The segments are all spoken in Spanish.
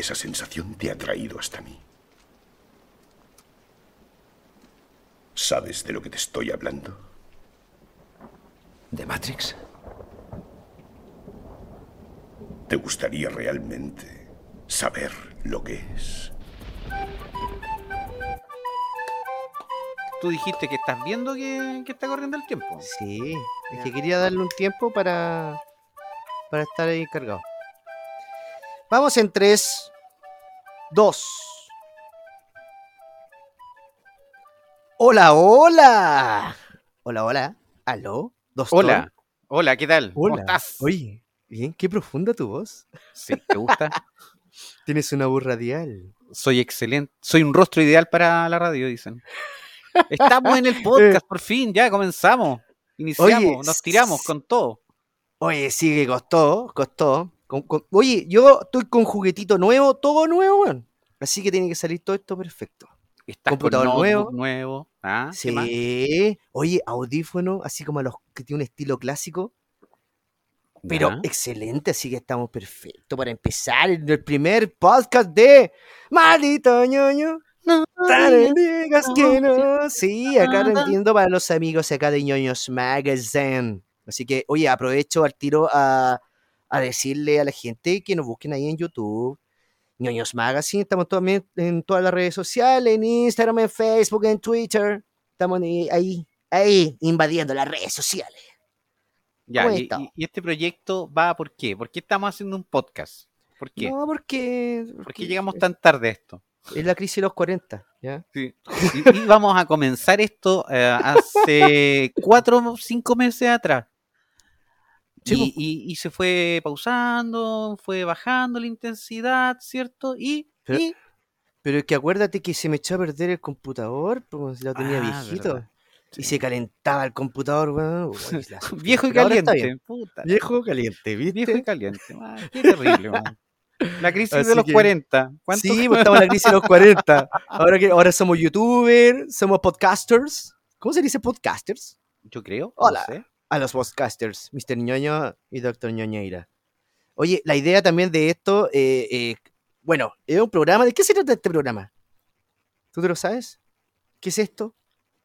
esa sensación te ha traído hasta mí. ¿Sabes de lo que te estoy hablando? ¿De Matrix? ¿Te gustaría realmente saber lo que es? Tú dijiste que estás viendo que, que está corriendo el tiempo. Sí, es que quería darle un tiempo para, para estar ahí cargado. Vamos en 3, 2. Hola, hola. Hola, hola. ¿Aló? Hola, hola, ¿qué tal? ¿Cómo estás? Oye, bien, qué profunda tu voz. Sí, ¿te gusta? Tienes una voz radial. Soy excelente. Soy un rostro ideal para la radio, dicen. Estamos en el podcast, por fin, ya comenzamos. Iniciamos, Oye, nos tiramos con todo. Oye, sí que costó, costó. Con- con- Oye, yo estoy con juguetito nuevo, todo nuevo, weón. Así que tiene que salir todo esto perfecto. Estás con computador notebook nuevo. nuevo. Ah. Sí. Oye, audífono, así como los que tiene un estilo clásico, pero excelente, así que estamos perfectos para empezar el primer podcast de Maldito ñoño. No te digas que no. Sí, acá entiendo para los amigos acá de ñoños Magazine. Así que, oye, aprovecho al tiro a, a decirle a la gente que nos busquen ahí en YouTube. ñoños Magazine, estamos también en todas las redes sociales, en Instagram, en Facebook, en Twitter. Estamos ahí, ahí, invadiendo las redes sociales. Ya, ¿Cómo y, este proyecto va por qué? ¿Por qué estamos haciendo un podcast? ¿Por qué? No, porque, ¿Por qué llegamos tan tarde a esto? es la crisis de los 40, ¿ya? Sí. Y, y vamos a comenzar esto eh, hace cuatro o cinco meses atrás. Sí, Y, y- y se fue pausando, fue bajando la intensidad, ¿cierto? Y, Pero- y- Pero es que acuérdate que se me echó a perder el computador, pues lo tenía Ah, viejito. verdad. Y se calentaba el computador, la sufrí. viejo y caliente. puta, Viejo caliente, ¿viste? viejo y caliente. man, qué terrible, man. La crisis Así de los que- 40. ¿Cuánto- Sí, pues estamos en la crisis de los 40. Ahora, que, ahora somos youtubers, somos podcasters. ¿Cómo se dice podcasters? Yo creo. Hola. No sé. A los podcasters, Mr. Ñoño y Dr. Ñoñeira. Oye, la idea también de esto, eh, eh, bueno, es un programa. ¿De qué se trata este programa? ¿Tú te lo sabes? ¿Qué es esto?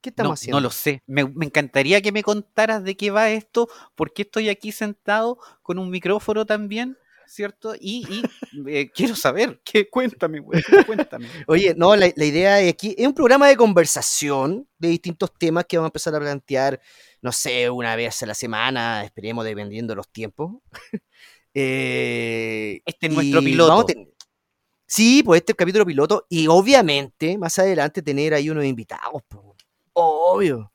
¿Qué estamos No, haciendo? no lo sé. Me, me encantaría que me contaras de qué va esto, por qué estoy aquí sentado con un micrófono también, ¿cierto? Y, y, eh, quiero saber. ¿qué? Cuéntame, güey, cuéntame. Oye, no, la, la idea es aquí, es un programa de conversación de distintos temas que vamos a empezar a plantear, no sé, una vez a la semana, esperemos dependiendo de los tiempos. Eh, Este es nuestro piloto. Sí, pues este es el capítulo piloto y obviamente más adelante tener ahí unos invitados, po. obvio.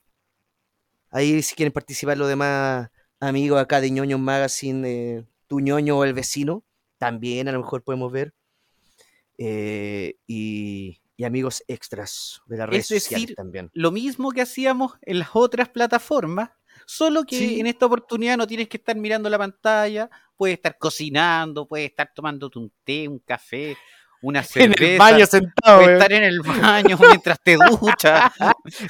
Ahí si quieren participar los demás amigos acá de ñoño Magazine, eh, tu ñoño o el vecino, también a lo mejor podemos ver. Eh, y, y amigos extras de las redes Es decir, también. Lo mismo que hacíamos en las otras plataformas, solo que Sí. en esta oportunidad no tienes que estar mirando la pantalla, puedes estar cocinando, puedes estar tomándote un té, un café, una cerveza. sentado, Puedes estar en el baño mientras te duchas,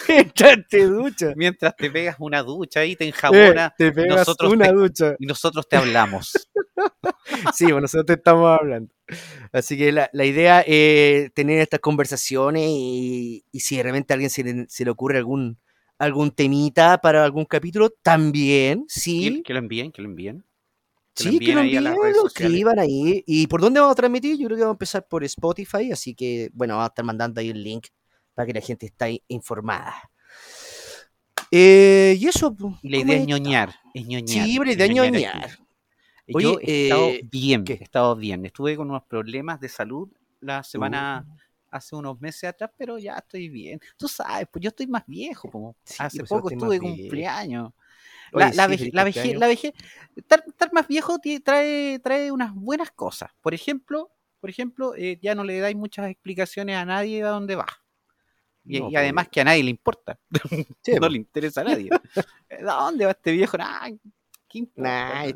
te ducha. mientras te pegas una ducha y te enjabonas te pegas nosotros una te- ducha. y nosotros te hablamos. Sí, bueno, nosotros te estamos hablando. Así que la, la idea es tener estas conversaciones y, y si de repente a alguien se le, se le ocurre algún, algún temita para algún capítulo, también, sí. Que, que lo envíen, que lo envíen. Sí, que envíen lo ahí a las envíen, redes ahí. ¿Y por dónde vamos a transmitir? Yo creo que vamos a empezar por Spotify, así que, bueno, vamos a estar mandando ahí el link para que la gente esté informada. Eh, y eso, la ¿cómo idea es ñoñar, es ñoñar. Sí, la idea es ñoñar. Oye, Yo he estado eh, bien, ¿qué? he estado bien. Estuve con unos problemas de salud la semana, Uh. hace unos meses atrás, pero ya estoy bien. Tú sabes, pues yo estoy más viejo, como Sí, hace pues, poco estuve viejo. Oye, La, sí, vejez, cumpleaños. la vejez, estar, estar más viejo trae, trae unas buenas cosas. Por ejemplo, por ejemplo, eh, ya no le dais muchas explicaciones a nadie a dónde va. Y, No, y pues, además que a nadie le importa. Sí, no pues. le interesa a nadie. ¿A dónde va este viejo? Nah, ¿qué importa? Nah,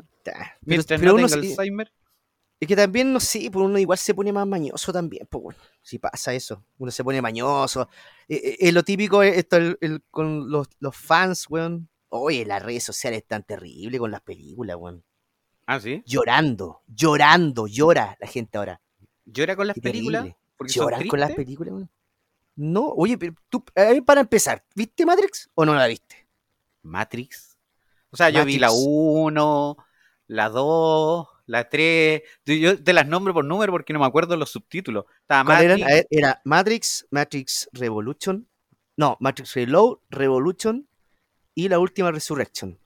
Mientras pero no uno tenga se- Alzheimer. es que también, no sé, pues uno igual se pone más mañoso también, pues bueno, si pasa eso, uno se pone mañoso. Eh, eh, eh, lo típico es esto el- el- con los, los fans, weón. Oye, las redes sociales están terribles con las películas, weón. Ah, sí. Llorando, llorando, llora la gente ahora. ¿Llora con las películas? ¿Lloran con las películas? weón? No, oye, pero tú, ver, para empezar, ¿viste Matrix o no la viste? Matrix. O sea, yo vi la Matrix. 1, la 2, la 3. Yo te las nombro por número porque no me acuerdo los subtítulos. Estaba. Matrix, ver, era Matrix, Matrix Revolution, no, Matrix Reload, Revolution y la última Resurrection.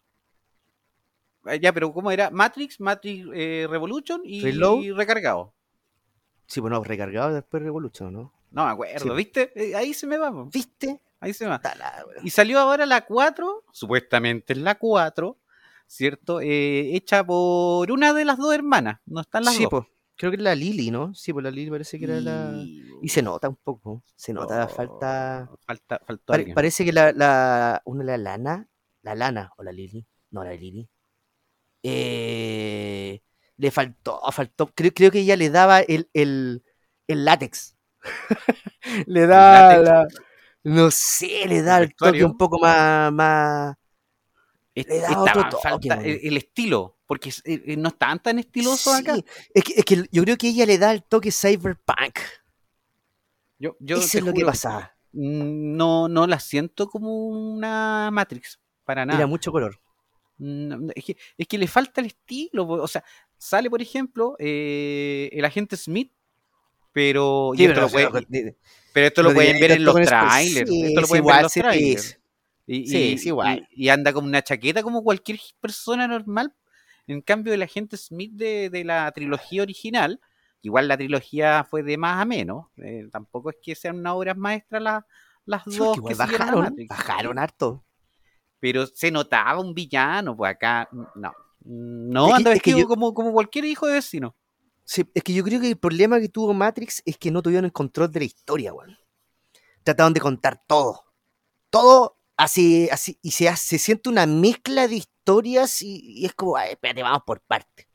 eh, Ya, pero ¿cómo era? Matrix, Matrix eh, Revolution y Reload. recargado. Sí, bueno, recargado después Revolution, ¿no? No me acuerdo, Sí. ¿viste? Eh, Ahí se me va. ¿Viste? Ahí se me va. La. Y salió ahora la 4, supuestamente es la 4, ¿cierto? Eh, hecha por una de las dos hermanas. No están las Sí, dos. pues, creo que es la Lily, ¿no? Sí, pues la Lily parece que era la... Y- se nota un poco, se nota, Oh, falta... Falta, Pare- parece que la, la... Una la Lana, la Lana o la Lily, no la Lily, eh, le faltó, faltó, creo, creo que ella le daba el, el, el látex. le da látex? la- no sé, le da el toque un poco más, más le da otro toque, falta el, el estilo, porque eh, eh, no estaban tan estilosos acá. Sí, Es que, es que yo creo que ella le da el toque cyberpunk. Yo, yo Eso es lo que pasaba. mm, no, no la siento como una Matrix, para nada. Era mucho color. No, no, es, que, es que le falta el estilo. O sea, sale, por ejemplo, eh, el agente Smith, pero, Sí, esto pero lo puede- sí, pero esto lo lo pueden ver en los trailers. Esto lo pueden ver en los sí, trailers. Y, Sí, y- es igual. y- y anda con una chaqueta como cualquier persona normal. En cambio, el agente Smith de, de la trilogía original, igual la trilogía fue de más a menos. eh, tampoco es que sean unas obras maestras las, las Sí, dos que a bajaron, bajaron harto. Pero se notaba un villano, pues acá no. No, Es que- anda es que yo- como, como cualquier hijo de vecino. Sí, es que yo creo que el problema que tuvo Matrix es que no tuvieron el control de la historia, weón. Trataron de contar todo. Todo así, así, y se, se siente una mezcla de historias y, y es como, "Ay, espérate, vamos por partes.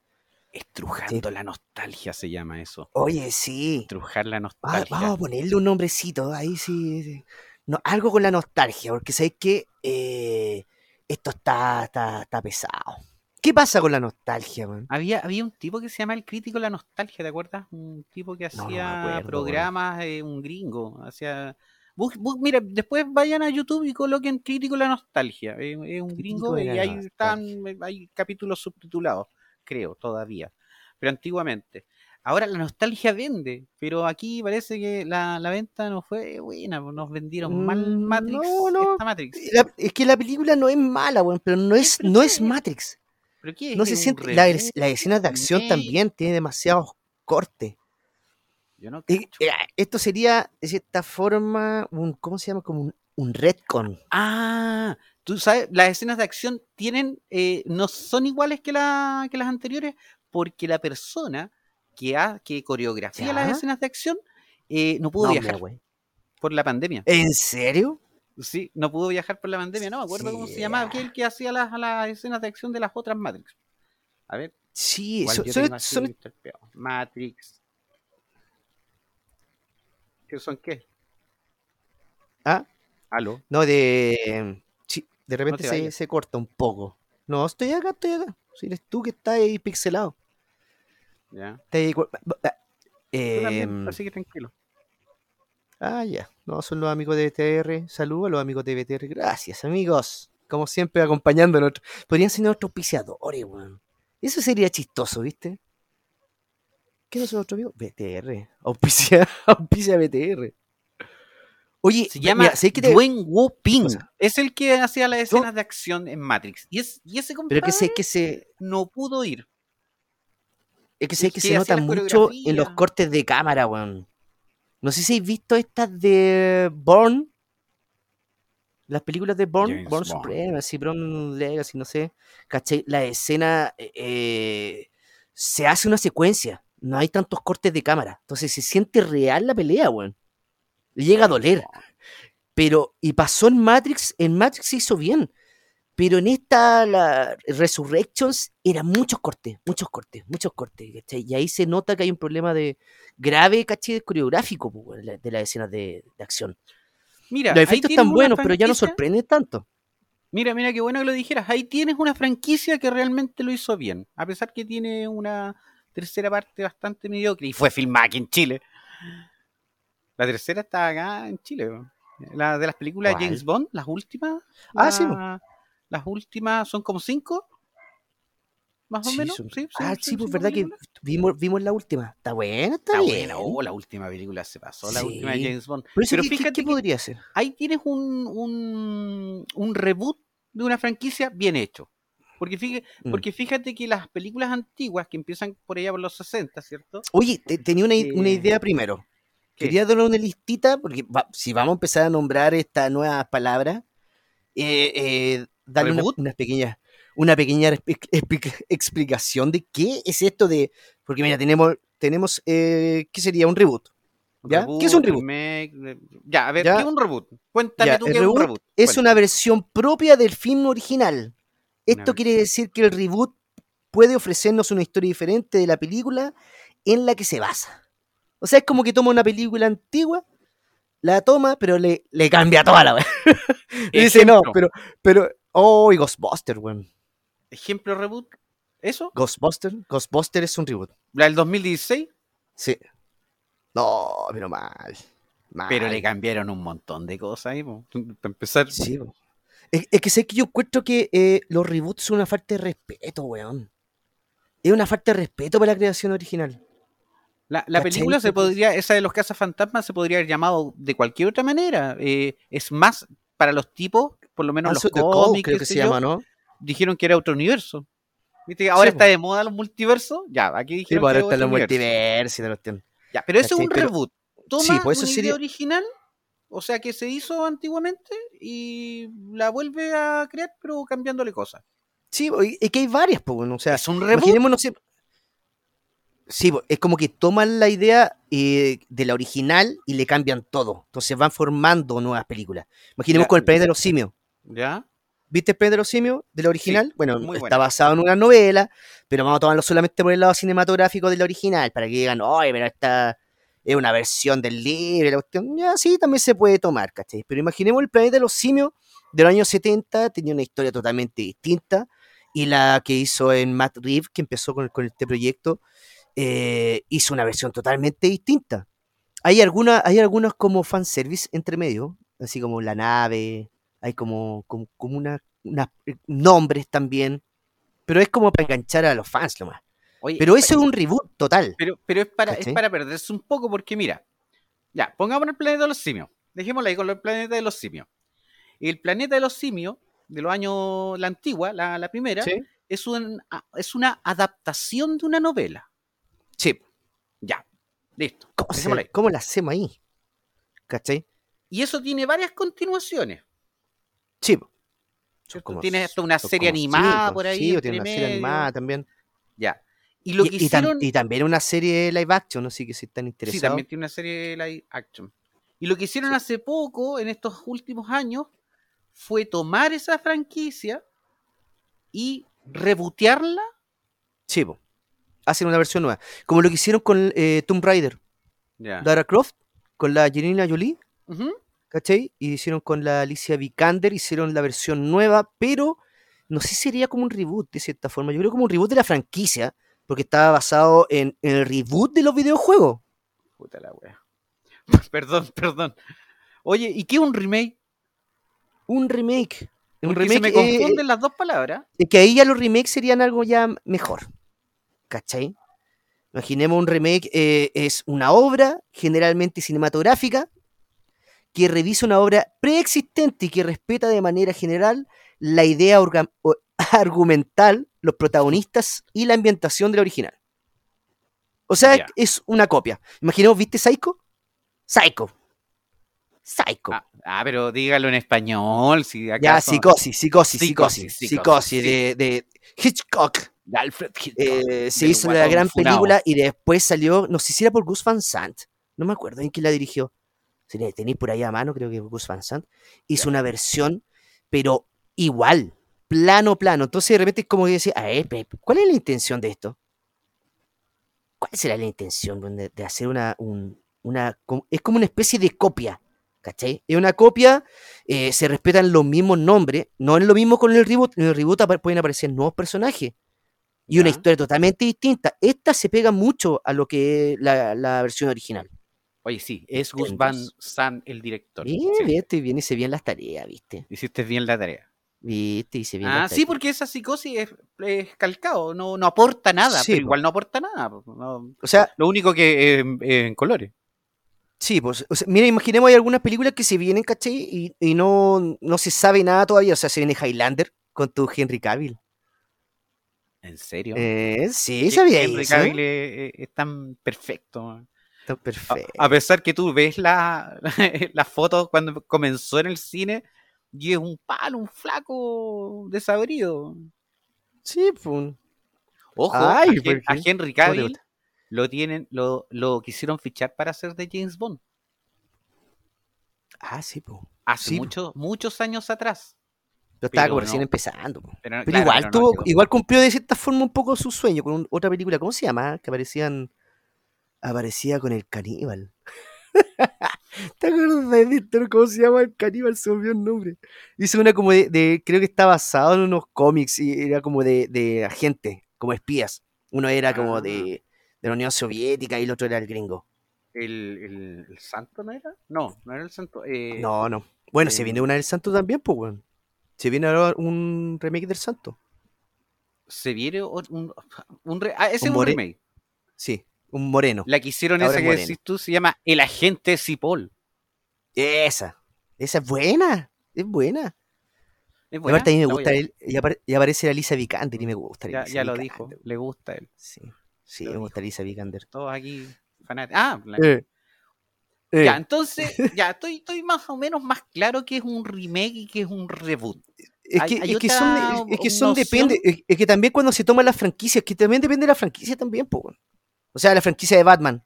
Estrujando la nostalgia se llama eso. Oye, sí. Estrujar la Va- nostalgia. vamos a ponerle un nombrecito, ahí sí. sí. No, algo con la nostalgia, porque sabéis que eh, esto está, está, está pesado. ¿Qué pasa con la nostalgia, man? Había, había un tipo que se llama el crítico de la nostalgia, ¿te acuerdas? Un tipo que No, no me hacía acuerdo, programas, eh, un gringo. Hacía... bus- bus- mira, después vayan a YouTube y coloquen crítico la nostalgia. eh, Es un gringo y la ahí están, eh, hay capítulos subtitulados, creo, todavía. Pero antiguamente. Ahora la nostalgia vende, pero aquí parece que la, la venta no fue buena, pues, nos vendieron mal Mm, Matrix, no, no. esta Matrix. La- es que la película no es mala, weón, pero no es, no ¿qué es? Matrix. ¿Pero qué es? No ¿Es se siente. La, reboot? las escenas de acción también tiene demasiados cortes. Yo no eh, esto sería, de cierta forma, un. ¿Cómo se llama? Como un, un retcon. Ah, tú sabes, las escenas de acción tienen, eh, no son iguales que, la, que las anteriores, porque la persona que, ha, que coreografía las escenas de acción eh, no pudo No, viajar mira, por la pandemia. ¿En serio? Sí, no pudo viajar por la pandemia, no me acuerdo cómo se llamaba aquel que hacía las, las escenas de acción de las otras Matrix. A ver, Sí, son- interpeado. Matrix. ¿Qué son qué? ¿Ah? Aló. No, de. Sí, de repente te se, corta un poco. No, estoy acá, estoy acá. Si eres tú que estás ahí pixelado. Ya. Ahí también, Em, así que tranquilo. Ah, ya. No, son los amigos de BTR. Saludos a los amigos de BTR. Gracias, amigos. Como siempre, acompañándonos. Podrían ser nuestros auspiciadores, weón. Eso sería chistoso, ¿viste? ¿Qué son nuestros amigos? BTR. Auspicia, auspicia BTR. Oye, Se llama mira, ¿sabes qué te- Dwayne Wu Ping. Es el que hacía las escenas de acción en Matrix. Y, es, y ese Pero compadre que sé que se. no pudo ir. Es que sé que que se nota mucho en los cortes de cámara, weón. No sé si habéis visto estas de Bourne. Las películas de Bourne, James Bond. Supremacy, Bourne Legacy, no sé. ¿Cachai? La escena eh, se hace una secuencia. No hay tantos cortes de cámara. Entonces se siente real la pelea, weón. Llega a doler. Pero, y pasó en Matrix, en Matrix se hizo bien. Pero en esta, la Resurrections, eran muchos cortes, muchos cortes, muchos cortes. ¿cachai? Y ahí se nota que hay un problema de grave, ¿cachai? coreográfico pues, weón, de, las escenas de, de acción. Mira, Los efectos están buenos, pero ya no sorprenden tanto. Mira, mira, qué bueno que lo dijeras. Ahí tienes una franquicia que realmente lo hizo bien. A pesar que tiene una tercera parte bastante mediocre y fue filmada aquí en Chile. La tercera está acá en Chile. La de las películas. James Bond, las últimas. Ah, sí, la- Las últimas son como cinco. Más o menos. son- Sí, ah, sí, pues verdad que vimos, vimos la última. Está buena, está, Está bien. buena, oh, la última película se pasó, la Sí. última de James Bond. Pero ¿qué, qué- fíjate qué podría ser? ahí tienes un, un, un reboot de una franquicia bien hecho. Porque fíjate, Mm. porque fíjate que las películas antiguas que empiezan por allá por los 60, ¿cierto? Oye, te- tenía una, Eh, idea primero. ¿qué? Quería darle una listita, porque va- si vamos a empezar a nombrar estas nuevas palabras, eh, eh, darle una, ¿Reboot? unas pequeñas- una pequeña expli- expli- explicación de qué es esto de. Porque mira, tenemos, tenemos eh, ¿qué sería? Un reboot. ¿Ya? ¿Qué es un reboot? ya, a ver, Ya. ¿qué es un reboot? Cuéntame Ya, tú qué es un reboot. Es una versión propia del film original. Esto quiere decir que el reboot puede ofrecernos una historia diferente de la película en la que se basa. O sea, es como que toma una película antigua, la toma, pero le, le cambia toda la. Y dice, no, pero, pero, oh, y Ghostbuster, weón. Ejemplo reboot. ¿Eso? Ghostbuster, Ghostbuster es un reboot. La del 2016, Sí. No, pero mal. mal. pero le cambiaron un montón de cosas ahí, para empezar. Sí, po. Es, es que sé que yo encuentro que eh, los reboots son una falta de respeto, weón. Es una falta de respeto para la creación original. La, la película se podría, esa de los cazafantasmas se podría haber llamado de cualquier otra manera. Eh, es más, para los tipos, por lo menos Answer los cómics, creo qué que sé se yo, llama, ¿no? dijeron que era otro universo. ¿Viste? que Ahora Sí, está de moda los multiversos. Ya, aquí Sí, dijeron por que ahora está los multiversos. Ya, pero eso es un reboot. Toma Sí, pues eso una idea sería- original, o sea, que se hizo antiguamente y la vuelve a crear, pero cambiándole cosas. Sí, es que hay varias, pues, bueno, o sea, Es un reboot. imaginémonos si- Sí, es como que toman la idea eh, de la original y le cambian todo. Entonces van formando nuevas películas. Imaginemos Ya. con el planeta de los simios. ¿Ya? ¿Viste el planeta de los simios de la original? bueno, muy está buena. basado en una novela, pero vamos a tomarlo solamente por el lado cinematográfico de la original, para que digan, oye, pero esta es una versión del libro, la cuestión. Ya, sí, también se puede tomar, ¿cachai? Pero imaginemos el planeta de los simios de los años 70, tenía una historia totalmente distinta, y la que hizo en Matt Reeves, que empezó con, este proyecto, eh, hizo una versión totalmente distinta. Hay algunas, hay algunos como fanservice entre medio, así como la nave, hay como, como, como una, eh, nombres también, pero es como para enganchar a los fans nomás. Oye, Pero eso es un reboot total. Pero, pero es, para, es perderse un poco, porque mira, ya, pongamos el planeta de los simios. Dejémoslo ahí con el planeta de los simios. El planeta de los simios, de los años, la antigua, la, la primera, Sí. es, un, es una adaptación de una novela. Sí. Ya, listo. ¿Cómo, se- ahí. cómo la hacemos ahí? ¿Cachai? Y eso tiene varias continuaciones. Sí. como- Tiene hasta una serie animada cinco, por ahí. Sí, tiene una serie animada también. Ya. Y lo Y, que y tam- hicieron. y también una serie live action, así que si están Sí, interesados. también tiene una serie live action. Y lo que hicieron hace poco, en estos últimos años, fue tomar esa franquicia y rebotearla. Sí, po. hacen una versión nueva. Como lo que hicieron con eh, Tomb Raider, Ya. Lara Croft, con la Angelina Jolie, Ujú. ¿cachai? Y hicieron con la Alicia Vikander, hicieron la versión nueva, pero no sé si sería como un reboot de cierta forma. Yo creo como un reboot de la franquicia, porque estaba basado en, en el reboot de los videojuegos. Puta la wea. perdón, perdón. Oye, ¿y qué es un remake? Un remake. Un Porque se me remake, eh, confunden las dos palabras. Es que ahí ya los remakes serían algo ya mejor. ¿Cachai? Imaginemos un remake, eh, es una obra generalmente cinematográfica que revisa una obra preexistente y que respeta de manera general la idea argumental, los protagonistas y la ambientación de la original. O sea, es una copia. Imaginemos, ¿viste Psycho? Psycho. Psycho. Ah, ah, pero dígalo en español. Si ya, acaso- psicosis, psicosis, Psicosis, psicosis, psicosis, de, de Hitchcock. de Alfred Hitchcock. Eh, se del hizo la gran película y después salió, no sé si era por Gus Van Sant, no me acuerdo en quién la dirigió. Si tenéis por ahí a mano, creo que Gus Van Sant. Hizo una versión, pero igual, plano, plano. Entonces de repente es como que decía, a ver, ¿cuál es la intención de esto? ¿Cuál será la intención de, de hacer una, un- una... Es como una especie de copia, ¿cachai? Es una copia, eh, se respetan los mismos nombres, no es lo mismo con el reboot. En el reboot pueden aparecer nuevos personajes Y una historia totalmente distinta. Esta se pega mucho a lo que es la, la versión original. Oye, sí, es Gus Van Sant el director. Bien, Sí, viste, bien, hice bien las tareas, viste. Hiciste bien la tarea. Viste, hice bien Ah, las sí, tareas. porque esa psicosis es, es calcado, no, no aporta nada, Sí, pero po. igual no aporta nada. no- O sea, lo único que eh, eh, en colores. Sí, pues, o sea, mira, imaginemos hay algunas películas que se vienen, ¿cachai? Y, y no, no se sabe nada todavía. O sea, se viene Highlander con tu Henry Cavill. ¿En serio? Eh, sí, sabía Henry eso. Cavill es, es tan perfecto. A, perfecto. a pesar que tú ves la, la foto cuando comenzó en el cine y es un palo, un flaco desabrido. Sí, pues. Ojo, Ay, a, Hen- ¿por a? Henry ¿Cómo te Cavill lo tienen, lo, lo quisieron fichar para hacer de James Bond Ah, sí, pues. hace Sí, po. muchos, muchos años atrás. Pero estaba como recién no. empezando. po. Pero, Pero claro, igual, pero tuvo, igual cumplió de cierta forma un poco su sueño con un- otra película. ¿Cómo se llama? Que aparecían. Aparecía con el caníbal. ¿Te acuerdas de? ¿Cómo se llama el caníbal? Se me olvidó el nombre. Hizo una como de, de- Creo que está basado en unos cómics y era como de, de agente, como espías. Uno era como Ah. de, de la Unión Soviética y el otro era el gringo. ¿El, el, el santo no era? No, no era el santo. eh, No, no. Bueno, se eh, viene una del Santo también, pues, weón. Se viene ahora un remake del Santo. Se viene un, un re- ah, ese Un es un remake. Sí, un moreno. La que hicieron Ahora esa es que decís tú se llama El Agente Cipoll. Esa. Esa es buena. Es buena. ¿Es Y buena? aparte a mí me gusta él. Y, apare- y aparece la Lisa Vikander y me gusta. Ya, ya lo Vikander, dijo, le gusta a él. Sí, sí, Lo me gusta Lisa Vikander. Todos aquí fanáticos. Ah, la- Eh, eh, ya, entonces, ya estoy, estoy más o menos más claro que es un remake y que es un reboot. es que, es que son, otra es que son noción. depende, es, que también cuando se toman las franquicias, que también depende de la franquicia también, po. O sea, la franquicia de Batman,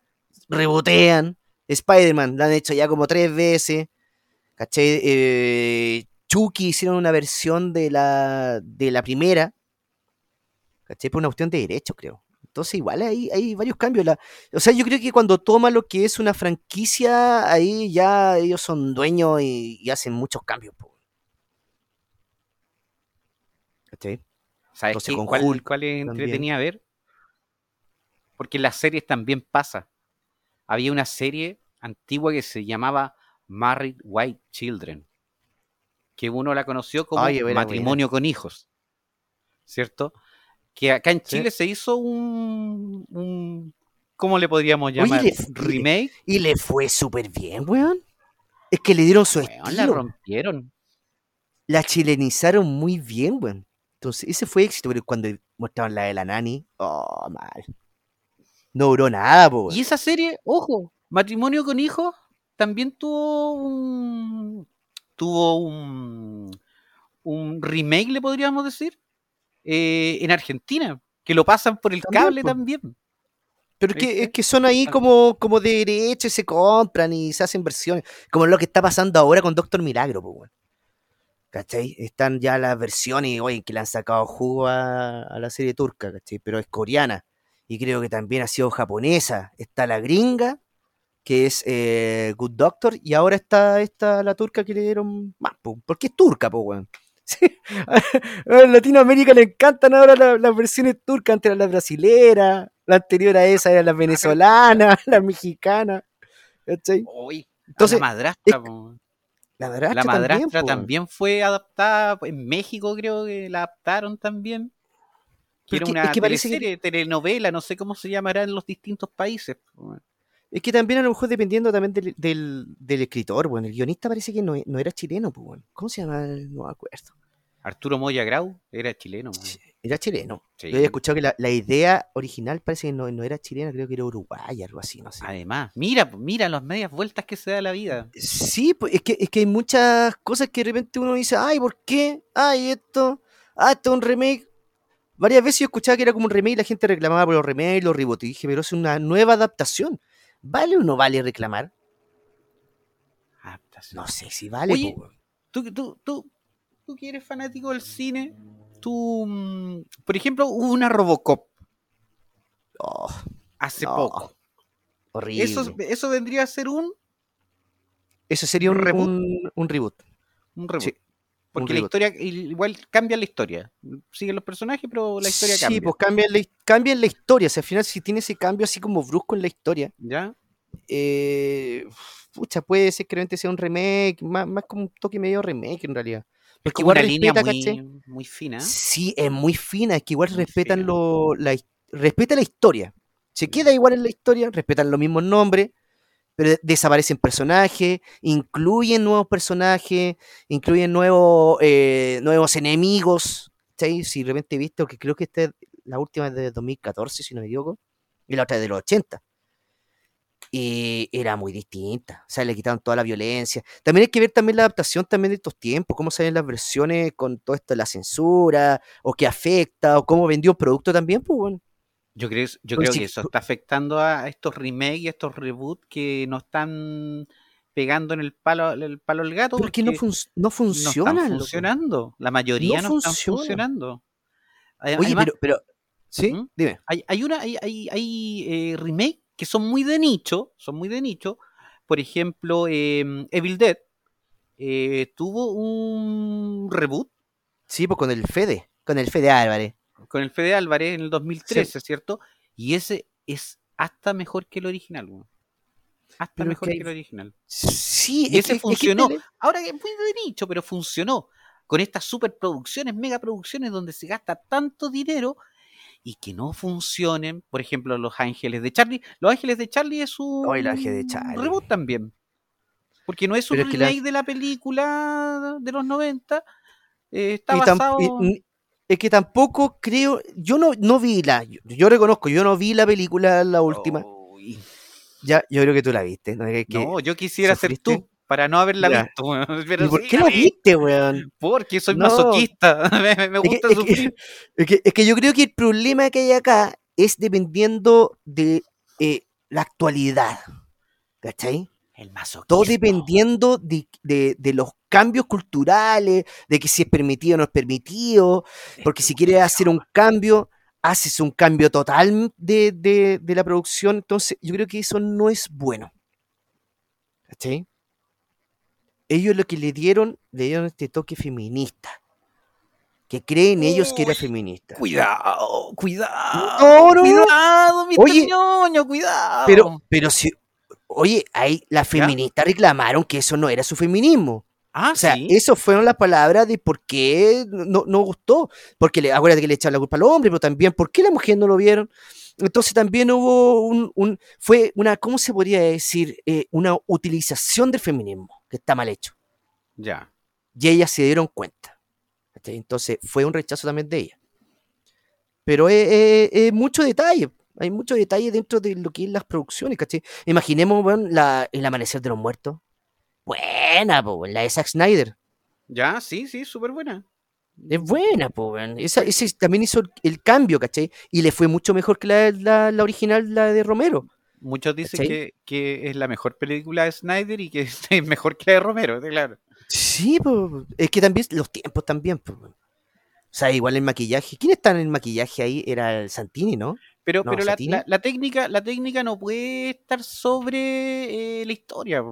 rebotean, Spider-Man, la han hecho ya como tres veces, ¿cachai? Eh, Chucky hicieron una versión de la, de la primera, ¿cachai? Por una cuestión de derechos, creo. Entonces, igual hay, hay varios cambios. La, o sea, yo creo que cuando toma lo que es una franquicia, ahí ya ellos son dueños y, y hacen muchos cambios, po. ¿Cachai? ¿Sabes Entonces, con ¿Cuál, Hulk cuál es entretenida a ver? Porque en las series también pasa. Había una serie antigua que se llamaba Married White Children, que uno la conoció como matrimonio con hijos, ¿cierto? Que acá en Sí. Chile se hizo un, un- ¿cómo le podríamos Oye, llamar? le- Remake. Y le fue súper bien, weón. Es que le dieron su Weón, la estilo. rompieron. La chilenizaron muy bien, weón. Entonces, ese fue éxito, pero cuando mostraban la de la nani, oh, mal. No duró nada, po. Y esa serie, ojo, matrimonio con hijos, también tuvo un tuvo un, un remake, le podríamos decir, eh, en Argentina, que lo pasan por el También, cable po. también. Pero es que, es que son ahí Ah. como, como de derecho y se compran y se hacen versiones. Como lo que está pasando ahora con Doctor Milagro, po, weón. ¿Cachai? Están ya las versiones, oye, que le han sacado jugo a, a la serie turca, ¿cachai? Pero es coreana. Y creo que también ha sido japonesa. Está la gringa, que es eh, Good Doctor, y ahora está esta, la turca que le dieron más, po, porque es turca, po, weón. Sí. A Latinoamérica le encantan ahora la- las versiones turcas, antes era la brasilera, la anterior a esa era la venezolana, la mexicana. Uy, Entonces, la madrastra, po. La madrastra, la madrastra po. también, fue adaptada en México, creo que la adaptaron también. Que era una es que telenovela, no sé cómo se llamará en los distintos países. Es que también a lo mejor dependiendo también del, del, del escritor, bueno, el guionista parece que no, no era chileno, pues, bueno. ¿Cómo se llama? No me acuerdo. Arturo Moya Grau era chileno. man. Era chileno. Sí. Yo había escuchado que la, la idea original parece que no, no era chilena, creo que era uruguaya, algo así, no sé. Además, mira, mira las medias vueltas que se da la vida. Sí, pues es que, es que hay muchas cosas que de repente uno dice, ay, ¿por qué? Ay, esto, ah, esto es un remake. Varias veces yo escuchaba que era como un remake y la gente reclamaba por los remakes, los reboots. Y dije, pero es una nueva adaptación. ¿Vale o no vale reclamar? Adaptación. No sé si vale. Oye. Tú, tú, tú, tú que eres fanático del cine, tú, mm, por ejemplo, hubo una Robocop Oh, hace No, poco. horrible. Eso, eso vendría a ser un, Eso sería un ¿Reboot? un- un reboot. un reboot. Sí. Porque la historia, igual cambia la historia. Siguen los personajes, pero la historia sí, cambia. pues cambian la, cambian la historia. O sea, al final, si tiene ese cambio así como brusco en la historia, ¿Ya? eh, pucha, puede ser que realmente sea un remake, más, más como un toque medio remake en realidad. Es Porque como igual una línea respeta, muy, ¿cachai? muy fina. Sí, es muy fina, es que igual Muy respetan fina. lo, la, respeta la historia. Se queda igual en la historia, respetan los mismos nombres, pero de- desaparecen personajes, incluyen nuevos personajes, incluyen nuevos, eh, nuevos enemigos. ¿cachai? Si de repente he visto que creo que esta es la última es de 2014, si no me equivoco, y la otra es de los 80. Y era muy distinta, o sea, le quitaron toda la violencia. También hay que ver también la adaptación también de estos tiempos, cómo salen las versiones con todo esto de la censura, o qué afecta, o cómo vendió producto también, pues bueno. Yo creo, yo Pues creo sí, que eso está afectando a estos remakes y estos reboots que no están pegando en el palo, el palo al gato. No, porque fun- no no funcionan. están loco. funcionando. La mayoría no, están funciona. funcionando. Oye, Además, pero, pero, ¿sí? ¿Mm? Dime. hay, hay una, hay, hay, hay, eh, remake que son muy de nicho, son muy de nicho. Por ejemplo, em, Evil Dead eh, tuvo un reboot Sí, pues con el Fede, con el Fede Álvarez. Con el Fede Álvarez en el 2013, ¿cierto? Y ese es hasta mejor que el original. Hasta Pero es mejor que el original. Sí, Y ese es funcionó. Ahora que es muy de nicho, pero funcionó. Con estas superproducciones, megaproducciones donde se gasta tanto dinero y que no funcionen. Por ejemplo, Los Ángeles de Charlie. Los Ángeles de Charlie es un Ángeles de Charlie. reboot también. Porque no es un Pero es que la- remake de la película de los 90. eh, está y basado. y- es que tampoco creo, yo no, no vi la, yo, yo reconozco, yo no vi la película, la última. Ya, yo creo que tú la viste. ¿no? Es que- No, yo quisiera ser tú para no haberla Ya. visto. weón, ¿Y Pero por sí qué la viste, weón? Porque soy No. masoquista. me, me Es que- gusta es que- sufrir. Es que, es que yo creo que el problema que hay acá es dependiendo de eh, la actualidad. ¿Cachai? El masoquismo. Todo dependiendo de, de- de los cambios culturales, de que si es permitido o no es permitido, porque si quieres hacer un cambio, haces un cambio total de, de- de la producción, entonces yo creo que eso no es bueno. ¿Cachai? Ellos lo que le dieron, le dieron este toque feminista, que creen ellos que era feminista. Cuidado, cuidado. No, no, no. cuidado, mi Oye, cuidado. Pero, pero si, oye, ahí las feministas reclamaron que eso no era su feminismo. ah, O sea, sí. eso fueron las palabras de por qué no, no gustó. Porque le, acuérdate que le echaron la culpa al hombre, pero también por qué la mujer no lo vieron. Entonces también hubo un, un- fue una, ¿cómo se podría decir? Eh, una utilización del feminismo, que está mal hecho. Ya. Y ellas se dieron cuenta. Entonces fue un rechazo también de ella. Pero es mucho detalle. Hay mucho detalle dentro de lo que es las producciones, ¿cachai? Imaginemos, weón, la, el amanecer de los muertos. Buena, po, la de Zack Snyder. Ya, sí, sí, súper buena. Es buena, po, weón. Esa, ese también hizo el, cambio, ¿cachai? Y le fue mucho mejor que la, la, la original, la de Romero. Muchos dicen que, que es la mejor película de Snyder y que es mejor que la de Romero, claro. Sí, po, es que también los tiempos también, po, weón. O sea, igual el maquillaje. ¿Quién está en el maquillaje ahí? Era el Santini, ¿no? Pero, No, pero la, Satini. la- la técnica, la técnica no puede estar sobre eh, la historia.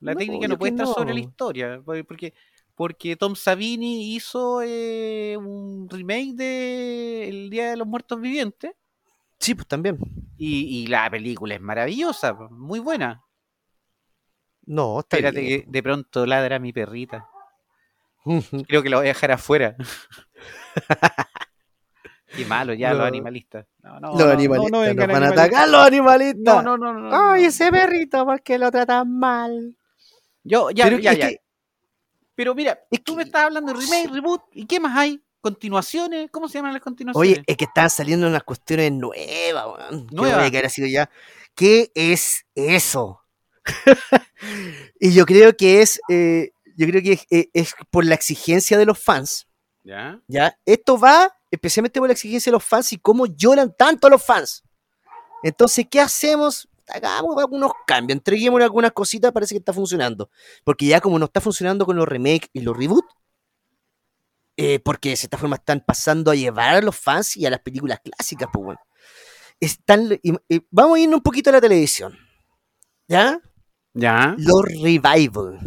La No, técnica no puede estar sobre la historia. por- Porque, porque Tom Savini hizo eh, un remake de El Día de los Muertos Vivientes. Sí, pues también. Y, y la película es maravillosa, muy buena. No, está Espérate bien. que de pronto ladra mi perrita. Creo que la voy a dejar afuera. Qué malo ya los animalistas. No, no, los animalistas no nos van a atacar los animalistas. No, no, no, no. Ay, ese perrito, ¿por qué lo tratan mal? Yo, ya, Pero ya, ya. que- Pero mira, es tú que- me estás hablando de remake, reboot, ¿y qué más hay? ¿Continuaciones? ¿Cómo se llaman las continuaciones? Oye, es que están saliendo unas cuestiones nuevas, weón. que Nuevas. quedar así ya. ¿Qué es eso? y yo creo que es, eh, yo creo que es, eh, es por la exigencia de los fans. ¿Ya? ¿ya? Esto va especialmente por la exigencia de los fans y cómo lloran tanto los fans. Entonces, ¿qué hacemos? Hagamos algunos cambios, entreguemos algunas cositas, parece que está funcionando. Porque ya como no está funcionando con los remakes y los reboots, eh, porque de cierta forma están pasando a llevar a los fans y a las películas clásicas, pues bueno. Están, vamos a irnos un poquito a la televisión. ¿Ya? ¿Ya? Los revival.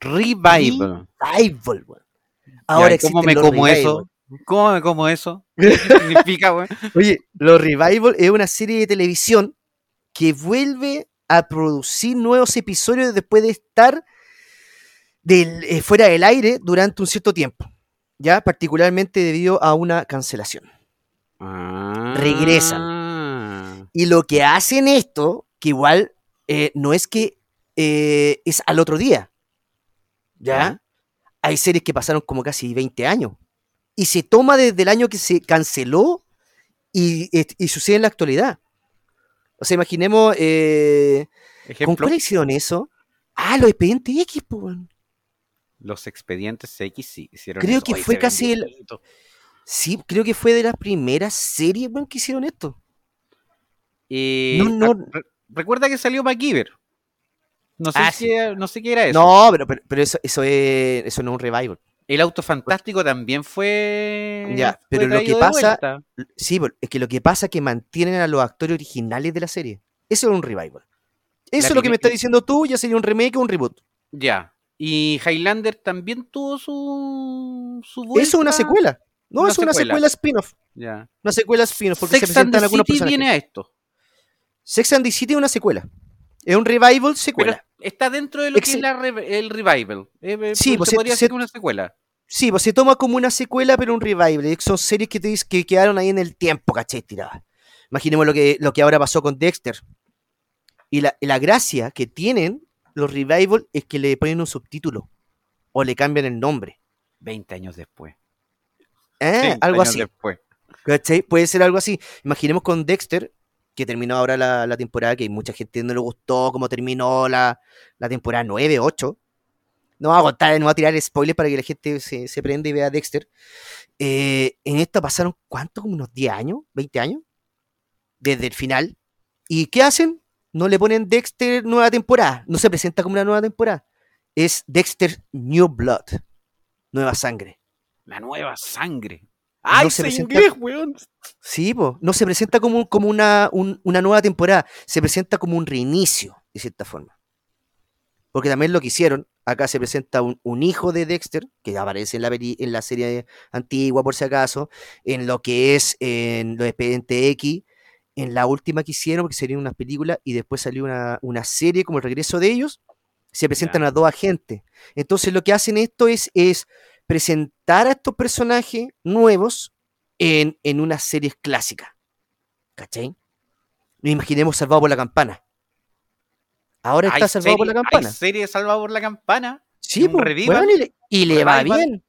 Revival. Revival, weón. Ya, Ahora ¿y ¿Cómo me como revival. eso? ¿Cómo me como eso? ¿Qué significa, weón? Oye, Los Revival es una serie de televisión que vuelve a producir nuevos episodios después de estar del- eh, fuera del aire durante un cierto tiempo. Ya, particularmente debido a una cancelación. Regresan. Ah. Y lo que hacen esto, que igual eh, no es que eh, es al otro día. ¿Ya? Hay series que pasaron como casi 20 años. Y se toma desde el año que se canceló y, y sucede en la actualidad. O sea, imaginemos. eh, ¿Con cuál hicieron eso? Ah, los expedientes X, weón. los expedientes X sí hicieron Creo eso. que fue casi el-. Sí, creo que fue de las primeras series weón, que hicieron esto. Eh, No, no. ah, re- recuerda que salió MacGyver. No sé, Ah, si sí. era- no sé qué era eso. No, pero, pero, pero eso, eso, es, eso no es un revival. El auto fantástico también fue. Ya, fue pero lo que pasa-. Sí, por- es que lo que pasa es que mantienen a los actores originales de la serie. Eso es un revival. Eso La es lo que me estás diciendo tú, ya sería un remake o un reboot. Ya. Y Highlander también tuvo su. su Eso es una secuela. No, Una es una secuela. secuela spin-off. Ya. Una secuela spin-off porque se Sex and presentan the algunos City personajes. viene a esto. Sex and the City es una secuela. Es un revival Pero secuela. está dentro de lo que es la re- el revival. Eh, eh, Sí, se pues, se- podría se- decir que una secuela. Sí, pues se toma como una secuela, pero un revival. Son series que, te, que quedaron ahí en el tiempo, ¿cachai? Tiradas. Imaginemos lo que, lo que ahora pasó con Dexter. Y la, la gracia que tienen los revival es que le ponen un subtítulo o le cambian el nombre. 20 años después. ¿Eh? 30 Algo años así. después. ¿Cachai? Puede ser algo así. Imaginemos con Dexter, que terminó ahora la, temporada, que mucha gente no le gustó cómo terminó la, la temporada 9, 8. No voy a contar, no voy a tirar spoilers para que la gente se, se prenda y vea Dexter. Eh, en esta pasaron, ¿cuánto? Como unos 10 años, 20 años, desde el final. ¿Y qué hacen? No le ponen Dexter nueva temporada. No se presenta como una nueva temporada. Es Dexter New Blood. Nueva sangre. La nueva sangre. ¡Ay, se sé presenta- inglés, weón! Sí, po. no se presenta como, como una, un- una nueva temporada, se presenta como un reinicio, de cierta forma. Porque también lo que hicieron, acá se presenta un, un hijo de Dexter, que aparece en la, peli- en la serie antigua, por si acaso, en lo que es en los expedientes X, en la última que hicieron, porque sería una película, y después salió una, una serie como el regreso de ellos, se presentan a dos agentes. Entonces lo que hacen esto es, es presentar a estos personajes nuevos en, en unas series clásicas. ¿Cachai? Nos imaginemos Salvado por la Campana. Ahora está Salvado por la Campana. Hay serie Salvado por la Campana. Sí, un weón, y le, y le va bien.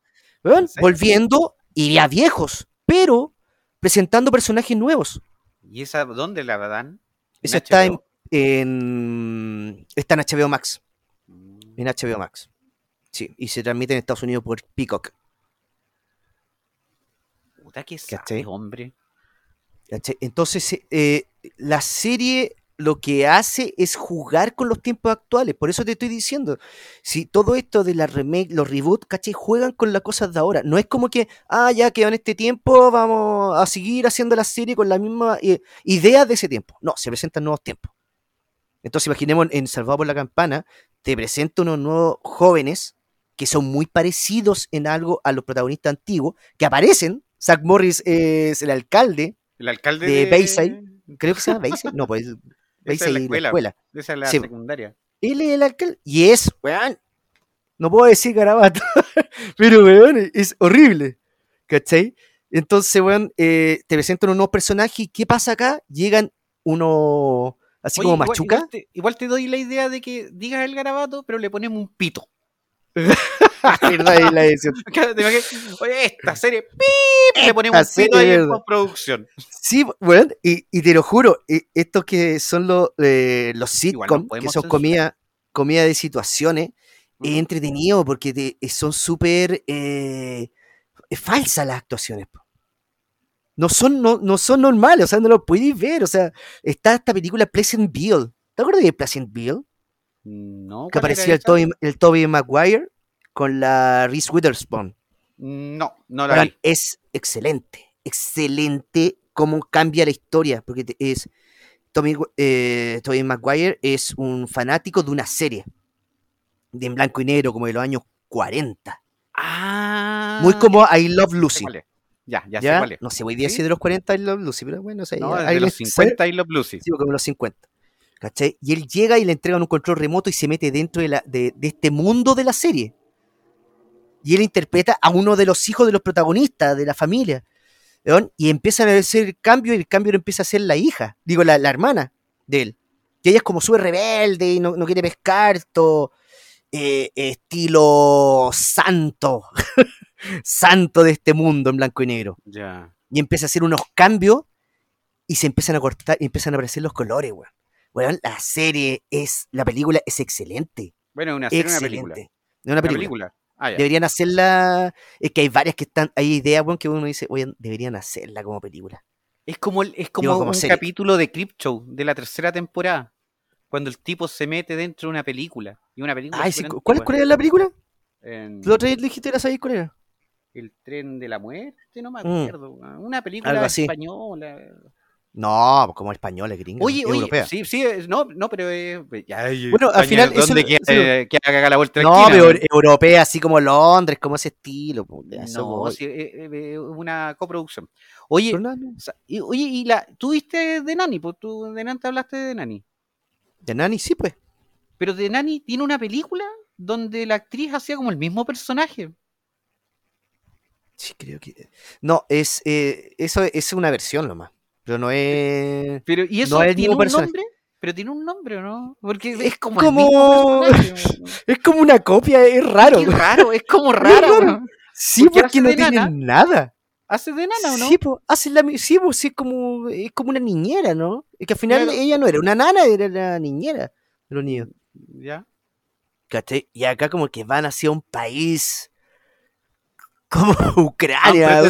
Volviendo y ya viejos, pero presentando personajes nuevos. ¿Y esa dónde la dan? Eso está en, HBO? en- está en HBO Max. Mm. En HBO Max. Sí, y se transmite en Estados Unidos por Peacock. Puta que sabe, hombre. Entonces, eh, la serie lo que hace es jugar con los tiempos actuales. Por eso te estoy diciendo, si todo esto de la remake, los reboots, ¿cachai? Juegan con las cosas de ahora. No es como que, ah, ya quedó en este tiempo, vamos a seguir haciendo la serie con la misma eh, idea de ese tiempo. No, se presentan nuevos tiempos. Entonces, imaginemos en Salvado por la Campana, te presento unos nuevos jóvenes que son muy parecidos en algo a los protagonistas antiguos, que aparecen. Zack Morris es el alcalde, El alcalde de de, Bayside. creo que se llama Bayside, no, pues Esa es Bayside la la escuela. escuela. Esa es la Sí. secundaria. Él es el alcalde, y es, weón, no puedo decir garabato, pero weón, es horrible, ¿cachai? Entonces, weón, eh, te presentan unos personajes, y ¿qué pasa acá? Llegan unos, así Oye, como igual- machuca, Igual te, igual te doy la idea de que digas el garabato, pero le ponemos un pito. Oye, esta serie, ¡pip! le ponemos un pito ahí en verdad. postproducción. Sí, weón, y, y te lo juro, eh, estos que son los, eh, los no sitcoms, que son comida, comida de situaciones, es Ujú. entretenido porque te- eh, son súper eh, falsas las actuaciones. No son, no, no son normales, o sea, no lo podéis ver. O sea, está esta película Pleasantville. ¿Te acuerdas de Pleasantville? No, Que ¿cuál era aparecía el esa? Tobey, el Tobey Maguire con la Reese Witherspoon. No, no la Weón, vi. es excelente, excelente cómo cambia la historia, porque es Tommy, eh, Maguire es un fanático de una serie. de en blanco y negro, como de los años 40. Ah. Muy como I Love sé Lucy. Ya, ya, sé ¿ya? cuál es. No sé, día ¿Sí? sí de los 40 I Love Lucy, pero bueno, o sea, No, ya- es de los sabe- 50 y los Lucy. Sí, como los 50. ¿Cachai? Y él llega y le entregan un control remoto y se mete dentro de, la, de, de este mundo de la serie. Y él interpreta a uno de los hijos de los protagonistas, de la familia. Y empiezan a hacer el cambio y el cambio lo empieza a hacer la hija, digo, la, la hermana de él. Que ella es como súper rebelde y no, no quiere pescar, todo eh, estilo santo, santo de este mundo en blanco y negro y empieza a hacer unos cambios y se empiezan a cortar y empiezan a aparecer los colores, weón. Weón, la serie es, la película es excelente. Bueno, una serie, una película. excelente. Es una Una película. Ah. Deberían hacerla. Es que hay varias que están. Hay ideas, weón, que uno dice, oye, deberían hacerla como película. Es como, el- es como, Digo, como un serie. capítulo de Crip Show de la tercera temporada. Cuando el tipo se mete dentro de una película. Y una película. Ay, sí, ¿cuál, antigua. ¿Cuál era la película? En La otra vez dijiste, ¿la sabéis cuál era? El tren de la muerte, no me Mm. acuerdo. Una película española. No, pues como española, gringa. Oye, oye, europea. sí, sí, eh, no, no, pero eh, ya, ay, Bueno, al final, ¿dónde quiere eh, que haga la vuelta No, esquina? pero europea, así como Londres, como ese estilo. pues, No, sí, eh, eh, eh, una coproducción. Oye, oye, y la, tú viste de Nani, pues tú de Nani hablaste de Nani. De Nani, sí, pues. Pero de Nani tiene una película donde la actriz hacía como el mismo personaje. Sí, creo que. No, es. eh, eso es una versión nomás. Pero no es. Pero, ¿y eso No es tiene un personaje. nombre? Pero tiene un nombre, ¿o no? Porque es Es como, como- el mismo personaje. Es como una copia, es raro. Qué raro, es como Es raro. Sí, porque no tiene nana. nada. ¿Hace de nana o no? Sí, pues, hace la, sí, pues, sí, es como, es como una niñera, ¿no? Es que al final Claro. ella no era una nana, era la niñera de los niños. Ya. Y acá como que van hacia un país como Ucrania,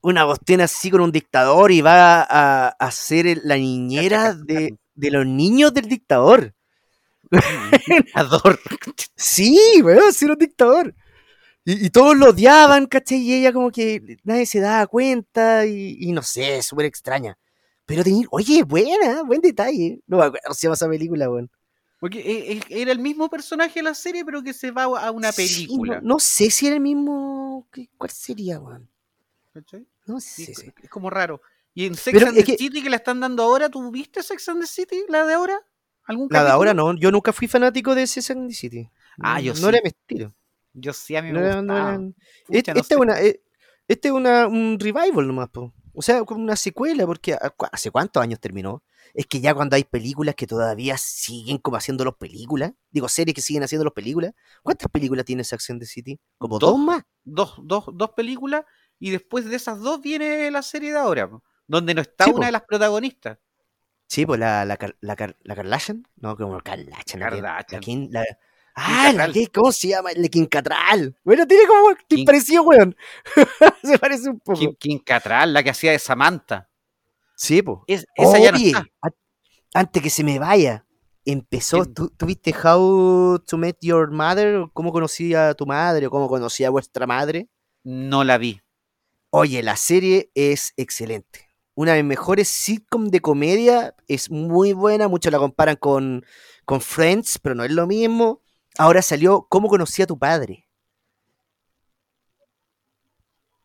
Una cuestión así con un dictador y va a, a ser la niñera de, de los niños del dictador. Ador. Sí, weón, ser un dictador. Y, y todos lo odiaban, ¿cachai? Y ella como que nadie se daba cuenta y, y no sé, súper extraña. Pero tenía, oye, buena, buen detalle. No me acuerdo llama esa película, weón. Porque eh, eh, era el mismo personaje de la serie, pero que se va a una Sí, película. no, no sé si era el mismo. ¿qué- ¿Cuál sería, weón? ¿Cachai? No Sí, sé. es- es como raro. Y en Sex Pero and the que- City que la están dando ahora, ¿tú viste Sex and the City, la de ahora? ¿Algún La de ahora no, yo nunca fui fanático de Sex and the City. Ah, No- yo No sí. era mi estilo. Yo sí, a mí No me no gustaba. eran- Pucha, Este, no este sé. es una, este es una, un revival nomás, po. O sea, como una secuela, porque ¿a- cu- ¿hace cuántos años terminó? Es que ya cuando hay películas que todavía siguen como haciendo los películas, digo, series que siguen haciendo los películas, ¿cuántas películas tiene Sex and the City? Como Dos. dos más. Dos, dos, dos películas y después de esas dos viene la serie de ahora, donde no está Sí, una po. de las protagonistas. Sí, pues la, la, la, la Kardashian, no, como la, la Kardashian. La- ah, la que, ¿cómo se llama? La Kim Catral. Bueno, tiene como, Kim- pareció, weón. se parece un poco. Kim, Kim Cattrall, la que hacía de Samantha. Sí, pues. Es- esa ya no está. antes que se me vaya, empezó. ¿tú, tú viste How to Meet Your Mother? ¿Cómo conocí a tu madre? ¿O cómo conocí a vuestra madre? No la vi. Oye, la serie es excelente. Una de mis mejores sitcom de comedia, es muy buena, muchos la comparan con, con Friends, pero no es lo mismo. Ahora salió ¿Cómo conocí a tu padre?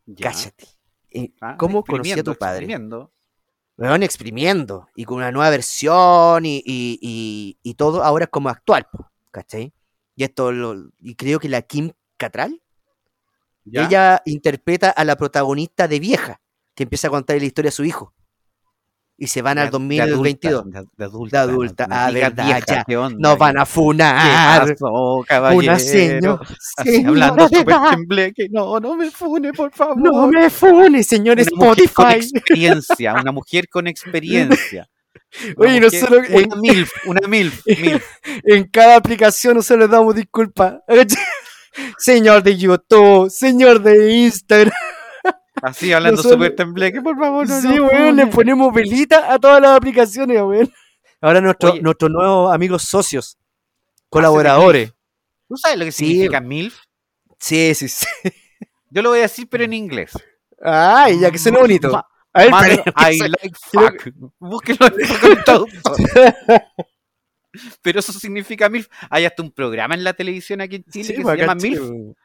Ya. Cállate. Eh, Ah, ¿Cómo conocí a tu padre? exprimiendo. Weón, exprimiendo. Y con una nueva versión y, y- y- y todo ahora es como actual, ¿cachai? Y esto lo- y creo que la Kim Catral, ¿Ya? ella interpreta a la protagonista de vieja, que empieza a contar la historia de su hijo. Y se van De- al de 2022. adulta, De, de adulta. De adulta. Ah, verdad, vieja, ya. ¿qué onda? Nos van a ¿Qué funar. pasó? Una señor, hablando señora de súper tembleque. No, no me fune, por favor. No me funes, señor una mujer con Spotify. experiencia, una mujer con experiencia. Una Oye, mujer- nosotros en, Una MILF, una MILF, MILF. en cada aplicación nosotros les damos disculpas. Señor de YouTube, señor de Instagram. Así hablando súper tembleque, por favor. No, sí, no weón, le ponemos velita a todas las aplicaciones, weón. Ahora nuestro- nuestros nuevos amigos socios, colaboradores. ¿Tú sabes lo que Sí. significa MILF? Sí, sí, sí. Yo lo voy a decir, pero en inglés. Ay, ya que suena bonito. A ver, Mother, espera, I like fuck. Búsquelo en. Pero eso significa MILF. Hay hasta un programa en la televisión aquí en Chile Sí, que pues, se llama MILF. weón.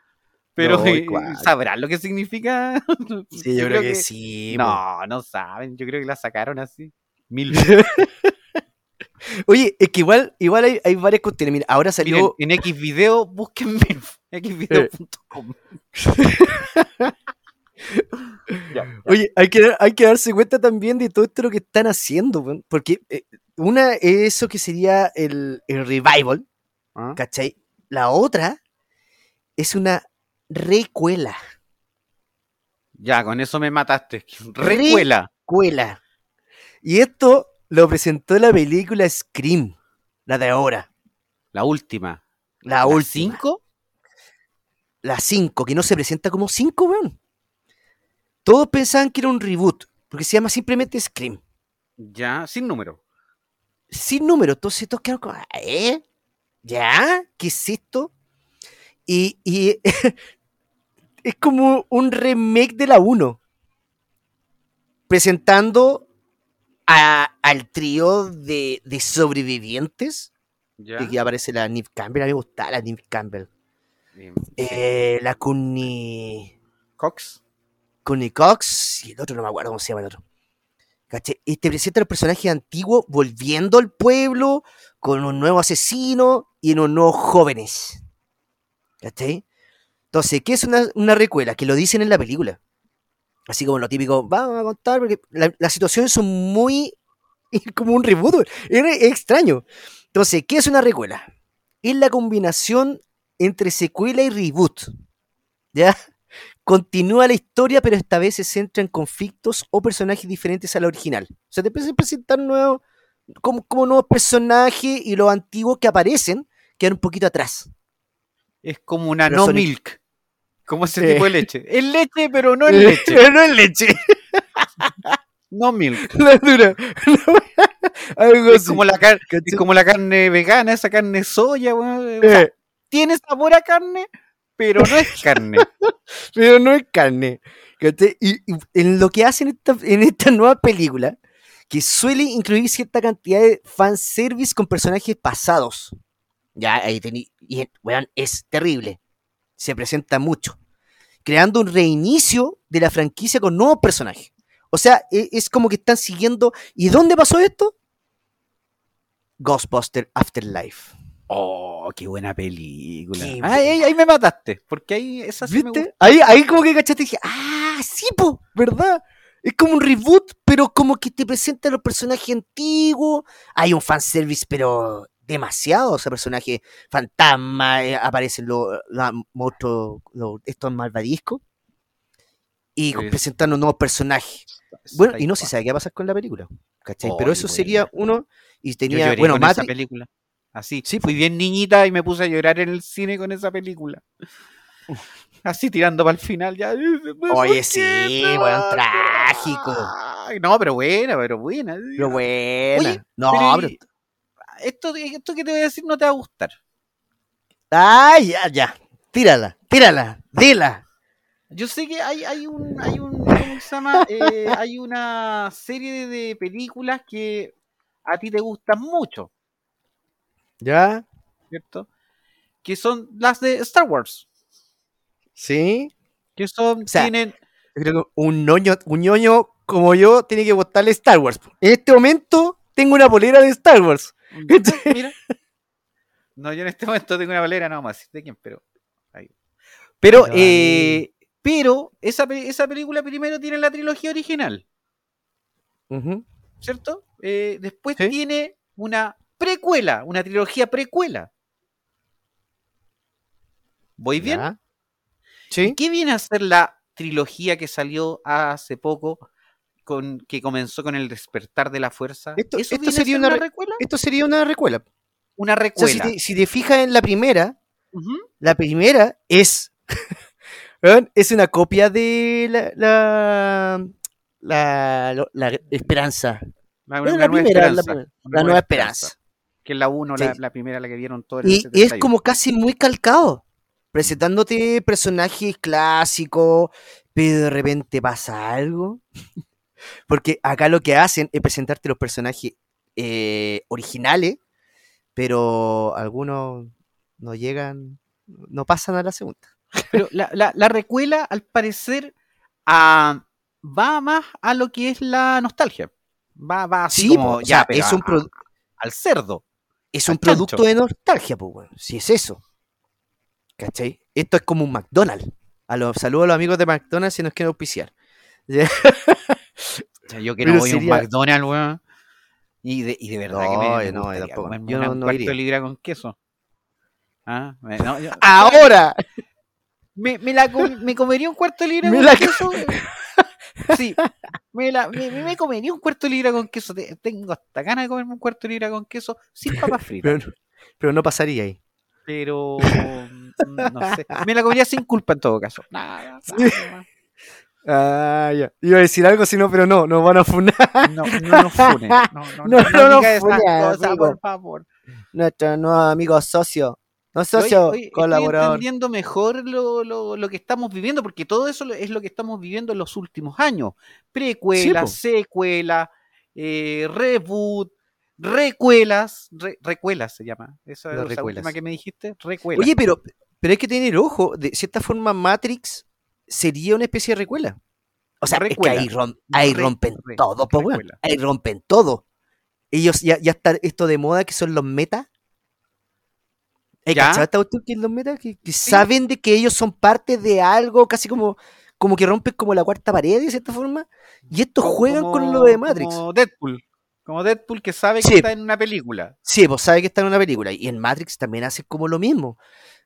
Pero No, eh. ¿sabrán lo que significa? Sí, yo, creo, que, sí. No, no saben. Yo creo que la sacaron así. MILF. Oye, es que igual, igual hay, hay varias cuestiones. Mira, ahora salió. Miren, en X video busquen MILF. xvideo.com. Ya. Oye, hay que, hay que darse cuenta también de todo esto lo que están haciendo, porque eh, una es eso que sería el, el revival, ¿Ah? ¿cachai? La otra es una recuela. Ya, con eso me mataste. Recuela. Recuela. Y esto lo presentó la película Scream, la de ahora, La última. la ¿La última. cinco? La 5, que no se presenta como 5, weón. Todos pensaban que era un reboot, porque se llama simplemente Scream. Ya, sin número. Sin número. Entonces todos quedaron como, ¿eh? ¿Ya? ¿Qué es esto? Y, y es como un remake de la 1. Presentando a- al trío de, de sobrevivientes. Ya. Y aquí aparece la Neve Campbell. A mí me gusta la Neve Campbell. Bien. Eh, la Courtney, Cox. Courtney Cox. Y el otro no me acuerdo cómo se llama el otro. ¿Cachai? Y te presenta a los personajes antiguos volviendo al pueblo con un nuevo asesino y unos nuevos jóvenes. ¿Cachai? Entonces, ¿qué es una, una recuela? Que lo dicen en la película. Así como lo típico, vamos a contar, porque la- las situaciones son muy. como un reboot. Es extraño. Entonces, ¿qué es una recuela? Es la combinación entre secuela y reboot. ¿Ya? Continúa la historia, pero esta vez se centra en conflictos o personajes diferentes a la original. O sea, te empiezan a presentar nuevos, como, como nuevos personajes y los antiguos que aparecen quedan un poquito atrás. Es como una Pero no milk. Como ese Sí. tipo de leche. Es leche, pero no es leche. no es leche. No milk. La dura. Algo Es así. como, la es como la carne vegana, esa carne soya, weón. O sea, Eh, tiene sabor a carne, pero no es carne. pero no es carne. Y, en lo que hacen en esta nueva película, que suele incluir cierta cantidad de fanservice con personajes pasados. Ya, ahí tení. Y, weón, es terrible. Se presenta mucho. Creando un reinicio de la franquicia con nuevos personajes. O sea, e- es como que están siguiendo. ¿Y dónde pasó esto? Ghostbuster Afterlife. Oh, qué buena película. Qué Ah, ahí, ahí me mataste. Porque ahí esa sí ¿Viste? Ahí, ahí como que cachaste y dije, ah, sí, po, ¿verdad? Es como un reboot, pero como que te presenta a los personajes antiguos. Hay un fanservice, pero demasiado. O sea, personajes fantasma, eh, aparecen los los monstruos, los- estos malvadiscos. Y Sí. presentando nuevos personajes. Bueno, y no se sabe qué va a pasar con la película. ¿Cachai? Oh, pero eso sería uno. Y tenía, bueno, Matrix. película. Así. Sí, fui bien niñita y me puse a llorar en el cine con esa película. Así tirando para el final ya. Oye, sí, weón, trágico. Ay, No, pero buena, pero buena. Pero buena. Oye, no, pero esto, esto que te voy a decir no te va a gustar. Ay, ya, ya. Tírala, tírala, dila. Yo sé que hay, hay un, hay un, ¿cómo se llama? Eh, hay una serie de películas que a ti te gustan mucho, ¿Ya? ¿cierto? Que son las de Star Wars. ¿Sí? Que son, sea, tienen, Yo creo que un ñoño, un ñoño como yo tiene que gustarle Star Wars. En este momento tengo una polera de Star Wars. Mira. No, yo en este momento tengo una valera, no vamos a decir de quién, pero. ahí. Pero, Pero, eh, pero esa, esa película primero tiene la trilogía original. ¿cierto? Eh, después Sí. tiene una precuela, una trilogía precuela. ¿Voy bien? Ya. Sí. ¿Qué viene a ser la trilogía que salió hace poco, con, que comenzó con el despertar de la fuerza? Esto- ¿Eso esto viene a sería ser una una re- recuela? Esto sería una recuela. Una O sea, recuela. si te, si te fijas en la primera, la primera es. es una copia de la. La, la, esperanza. La, la primera, esperanza, la nueva esperanza. Que es la 1, la, Sí. la primera, la que vieron todos Y, y es 71. como casi muy calcado, presentándote personajes clásicos, pero de repente pasa algo. Porque acá lo que hacen es presentarte los personajes eh, originales, pero algunos no llegan, no pasan a la segunda. Pero la, la, la recuela, al parecer, a- va más a lo que es la nostalgia. Va, va así Sí, como, o ya, sea, es un a- al cerdo. Es un chancho. producto de nostalgia, pues, weón. Si es eso. ¿Cachai? Esto es como un McDonald's. A los saludos a los amigos de McDonald's si nos quieren auspiciar. O sea, yo que Pero no voy a un McDonald's, weón. Y de, y de verdad que No, me, me no, gustaría comerme Yo no- un cuarto iría. libra con queso. Ah, me- no, yo- ¡Ahora! me, me la me comería un cuarto de libra Me con la queso. Sí, me, la, me, me comería un cuarto de libra con queso. Te- Tengo hasta ganas de comerme un cuarto de libra con queso sin papas fritas. Pero, pero no pasaría ahí. Pero mm, no sé. Me la comería sin culpa en todo caso. Nada, nada, Ah, ya. Iba a decir algo, si no, pero no, nos van a funar. no, no nos fune. No, no, No, no, no nuevo amigo socio. No Oye, socio, Estoy colaborador. entendiendo mejor lo, lo, lo que estamos viviendo, porque todo eso es lo que estamos viviendo en los últimos años. Precuela, po. secuela, eh, reboot, recuelas, re- recuelas se llama. Esa es la última que me dijiste, recuelas. Oye, pero, pero hay que tener ojo. De cierta forma, Matrix sería una especie de recuela. O sea, Recuela. es que ahí, rom- ahí Re- rompen re- todo, weón. recuela. Ahí rompen todo. Ellos ya, ya está esto de moda que son los metas. ¿Hay esta cuestión que los metas? Que, que saben de que ellos son parte de algo, casi como, como que rompen como la cuarta pared de cierta forma. Y estos Como- juegan con lo de Matrix. Como Deadpool. Como Deadpool que sabe que está en una película. Sí, pues sabe que está en una película. Y en Matrix también hace como lo mismo.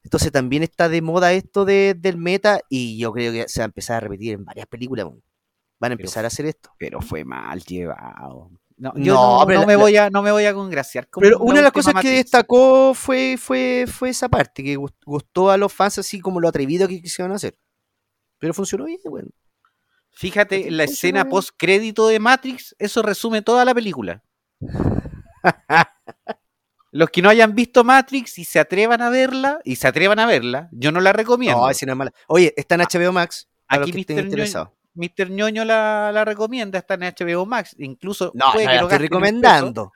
Entonces también está de moda esto de, del meta. Y yo creo que se va a empezar a repetir en varias películas. Van a Pero empezar a hacer esto. Pero fue mal llevado. No, yo No, no, pero no la- me la- voy a, no me voy a congraciar. con Pero una de las cosas que destacó fue, fue, fue esa parte, que gust- gustó a los fans así como lo atrevido que quisieron hacer. Pero funcionó bien, bueno. Fíjate, la escena post crédito de Matrix, eso resume toda la película. Los que no hayan visto Matrix y se atrevan a verla, y se atrevan a verla, yo no la recomiendo. No, esa no es mala. Oye, está en HBO Max. Para Aquí Mr. Interesados. Mr. Ñoño la, la recomienda, está en HBO Max. Incluso No, puede no que la lo estoy recomendando.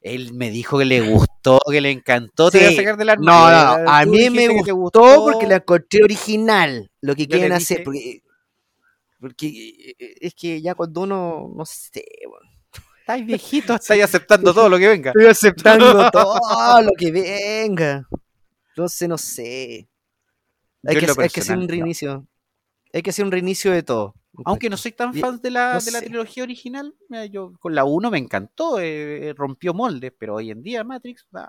Él me dijo que le gustó, que le encantó. Te voy a Sí. sacar de la No, no, no, a mí me gustó porque la encontré original. Lo que quieren hacer. Porque, porque eh, es que ya cuando uno, no sé, bueno, Estáis viejito, estáis aceptando todo lo que venga. estoy aceptando todo lo que venga. Entonces, no sé. Hay que, hay que hacer un no. Hay que hacer un reinicio de todo. Aunque no soy tan fan de la, no de la trilogía original, yo con la 1 me encantó, eh, eh, rompió moldes, pero hoy en día Matrix, no,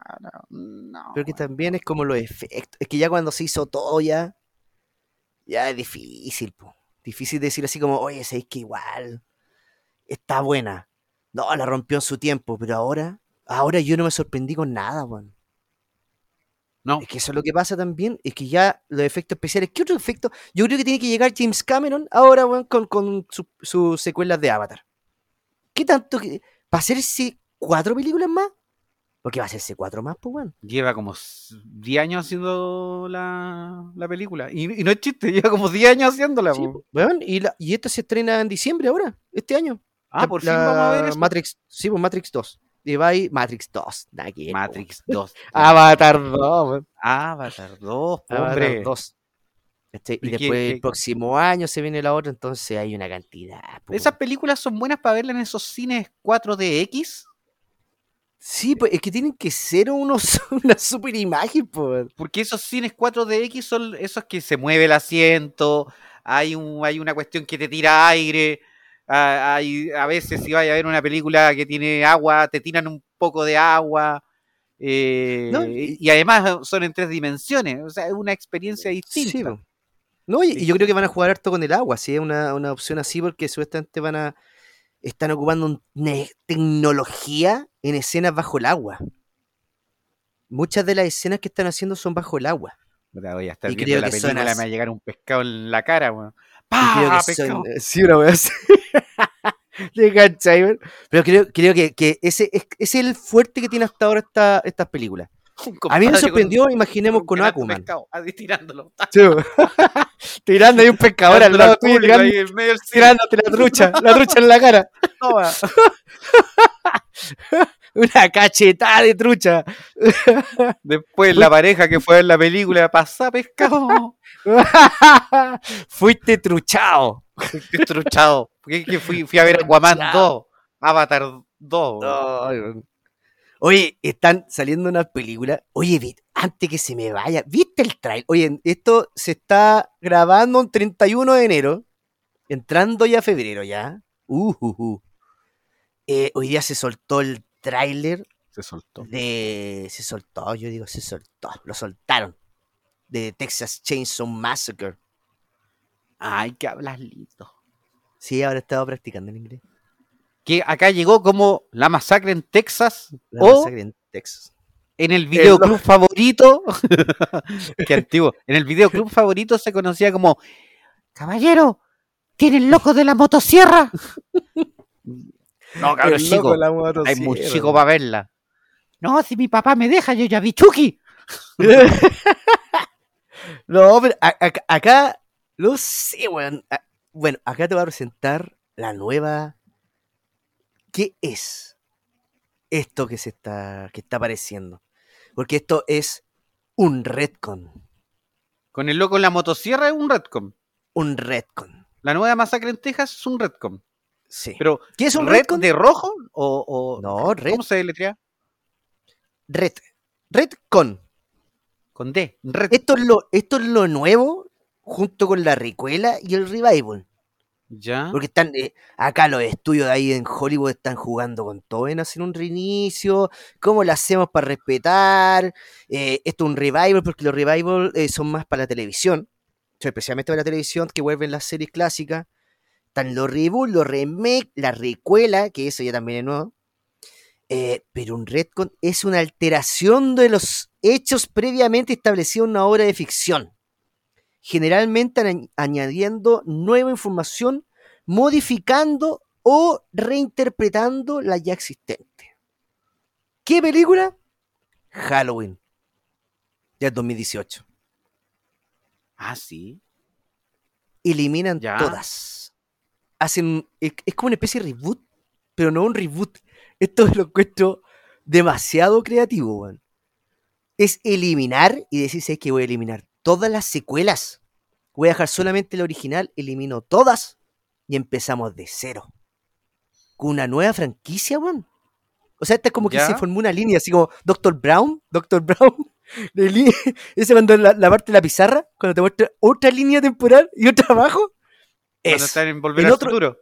no, Pero que bueno. también es como los efectos. Es que ya cuando se hizo todo ya. Ya es difícil, po. Difícil decir así como, oye, sabéis que igual. Está buena. No, la rompió en su tiempo, pero ahora. Ahora yo no me sorprendí con nada, weón. No, Es que eso es lo que pasa también, es que ya los efectos especiales, ¿qué otro efecto? Yo creo que tiene que llegar James Cameron ahora, weón, con, con su- sus secuelas de Avatar. ¿Qué tanto que... ¿Va a hacerse cuatro películas más? Porque va a hacerse cuatro más, pues, weón. lleva como s- 10 años haciendo la, la película. Y, y no es chiste, lleva como 10 años haciéndola. Sí, po, weón, y, la- y esto se estrena en diciembre ahora, este año. ah, La- por fin la vamos a ver eso. Matrix, sí, pues Matrix 2. Y va ahí, Matrix 2. nada que ver, po, Matrix 2. weón. Avatar 2, weón. Avatar 2, po, Avatar hombre. 2. ¿Cachai? Y después que- el próximo año se viene la otra, entonces hay una cantidad. Esas películas son buenas para verlas en esos cines 4DX. Sí, pues es que tienen que ser unos, una super imagen, pues. Porque esos cines 4DX son esos que se mueve el asiento, hay, un, hay una cuestión que te tira aire, ah, hay, a veces si vas a ver una película que tiene agua, te tiran un poco de agua, eh, No, y, además son en tres dimensiones, o sea, es una experiencia distinta. No, y, yo creo que van a jugar harto con el agua, sí, es una, una opción así, porque supuestamente van a. Están ocupando tecnología en escenas bajo el agua. Muchas de las escenas que están haciendo son bajo el agua. Voy a estar Y viendo creo la que película, me va a llegar un pescado en la cara. Son- pescado! sí, una. Pero creo, creo que, que ese, es, el fuerte que tiene hasta ahora esta, estas películas. A mí me sorprendió, con- imaginemos con Aquaman. pescado, así tirándolo. Tirando ahí un pescador al lado tuyo, tirándote la trucha, la trucha en la cara. Toma. Una cachetada de trucha. Después la pareja que fue a ver la película pasa pescado. Fuiste truchado. Qué truchado. ¿Qué- qué fui, fui a ver Aquaman 2, Avatar 2. Ay, weón. Oye, están saliendo unas películas. Oye, antes que se me vaya, ¿viste el trailer? Oye, esto se está grabando el 31 de enero, entrando ya febrero ya. Uh, uh, uh. Eh, hoy día se soltó el tráiler Se soltó. de... Se soltó, yo digo, se soltó. Lo soltaron. De Texas Chainsaw Massacre. Ay, que hablas lindo. Sí, ahora he estado practicando en inglés. Que acá llegó como la masacre en Texas La o masacre en Texas. en el videoclub favorito. Qué antiguo. En el videoclub favorito se conocía como Caballero, ¿tiene el loco de la motosierra? No, cabrón, chico. Hay muy chico para verla. No, si mi papá me deja, yo ya vi Chucky. no, pero acá, no sé, weón. Bueno, acá te voy a presentar la nueva. ¿Qué es esto que se está, que está apareciendo? Porque esto es un retcon. Con el loco en la motosierra es un retcom. Un retcon. La nueva masacre en Texas es un retcom. Sí. Pero, ¿Qué es un ¿red retcon? de rojo o, o- No, red. ¿Cómo se deletrea? Red. Retcon. Con D. Red. Esto es lo, esto es lo nuevo junto con la recuela y el revival. Ya. Porque están eh, acá los estudios de ahí en Hollywood están jugando con todo en hacer un reinicio. ¿Cómo lo hacemos para respetar? Eh, esto es un revival porque los revival eh, son más para la televisión. Especialmente para la televisión que vuelven las series clásicas. Están los reboot, los remake, la recuela, que eso ya también es nuevo. Eh, pero un retcon es una alteración de los hechos previamente establecidos en una obra de ficción generalmente añ- añadiendo nueva información, modificando o reinterpretando la ya existente. ¿Qué película? Halloween, del 2018. Ah, sí. Eliminan Ya. todas. Hacen, es, es como una especie de reboot, pero no un reboot. Esto lo encuentro demasiado creativo, weón. Es eliminar y decir, "¿Sabes que voy a eliminar todas las secuelas. Voy a dejar solamente la original, elimino todas y empezamos de cero. Con una nueva franquicia, weón. O sea, esta es como que Ya. se formó una línea, así como Doctor Brown, Doctor Brown. Ese cuando la, la parte de la pizarra, cuando te muestra otra línea temporal y otra abajo. Cuando están en Volver El al otro- Futuro.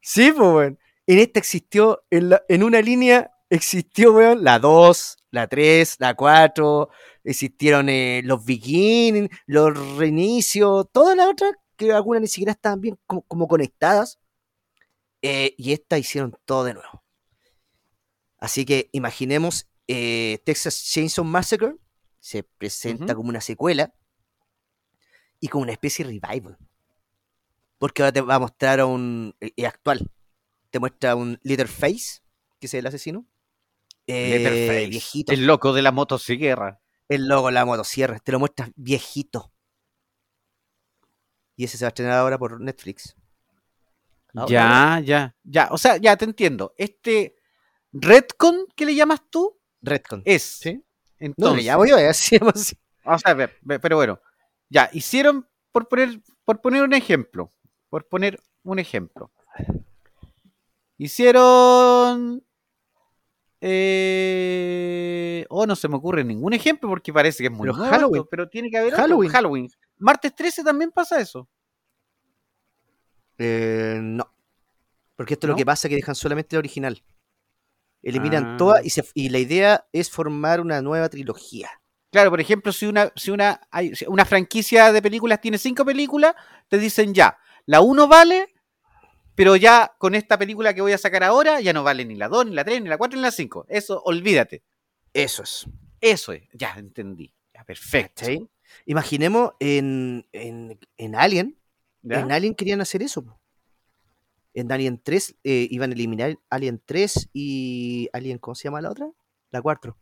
Sí, pues, weón. En esta existió, en, la- en una línea existió, weón, la 2, la 3, la 4, existieron eh, los beginnings, los reinicios, todas las otras, que algunas ni siquiera estaban bien como, como conectadas. eh, y esta hicieron todo de nuevo. Así que imaginemos eh, Texas Chainsaw Massacre se presenta como una secuela y como una especie de revival. Porque ahora te va a mostrar a un. eh, eh, actual. Te muestra un Leatherface, que es el asesino. Eh, Leatherface, viejito. El loco de la motosierra. El logo de la motosierra. Te lo muestras viejito. Y ese se va a estrenar ahora por Netflix. Ahora, Ya, ya, ya. O sea, ya te entiendo. Este Redcon que le llamas tú Redcon. es. ¿Sí? No, Entonces, le llamo yo, eh, así así. O sea, pero bueno, ya, hicieron, por poner, por poner un ejemplo, por poner un ejemplo. Hicieron... Eh, oh, no se me ocurre ningún ejemplo porque parece que es muy Pero nuevo Halloween. pero tiene que haber otro. Halloween. Martes 13 también pasa eso. Eh, no. Porque esto es lo que pasa que dejan solamente la original. Eliminan Ah. todas y, se- y la idea es formar una nueva trilogía. Claro, por ejemplo, si una, si una, hay, si una franquicia de películas tiene cinco películas, te dicen ya, la uno vale, pero ya con esta película que voy a sacar ahora, ya no vale ni la 2, ni la 3, ni la 4, ni la 5. Eso, olvídate. Eso es. Eso es. Ya, entendí. Ya, perfecto. ¿cachai? Imaginemos en, en, en Alien. ¿Ya? En Alien querían hacer eso. En Alien 3 eh, iban a eliminar Alien 3 y Alien, ¿cómo se llama la otra? La 4.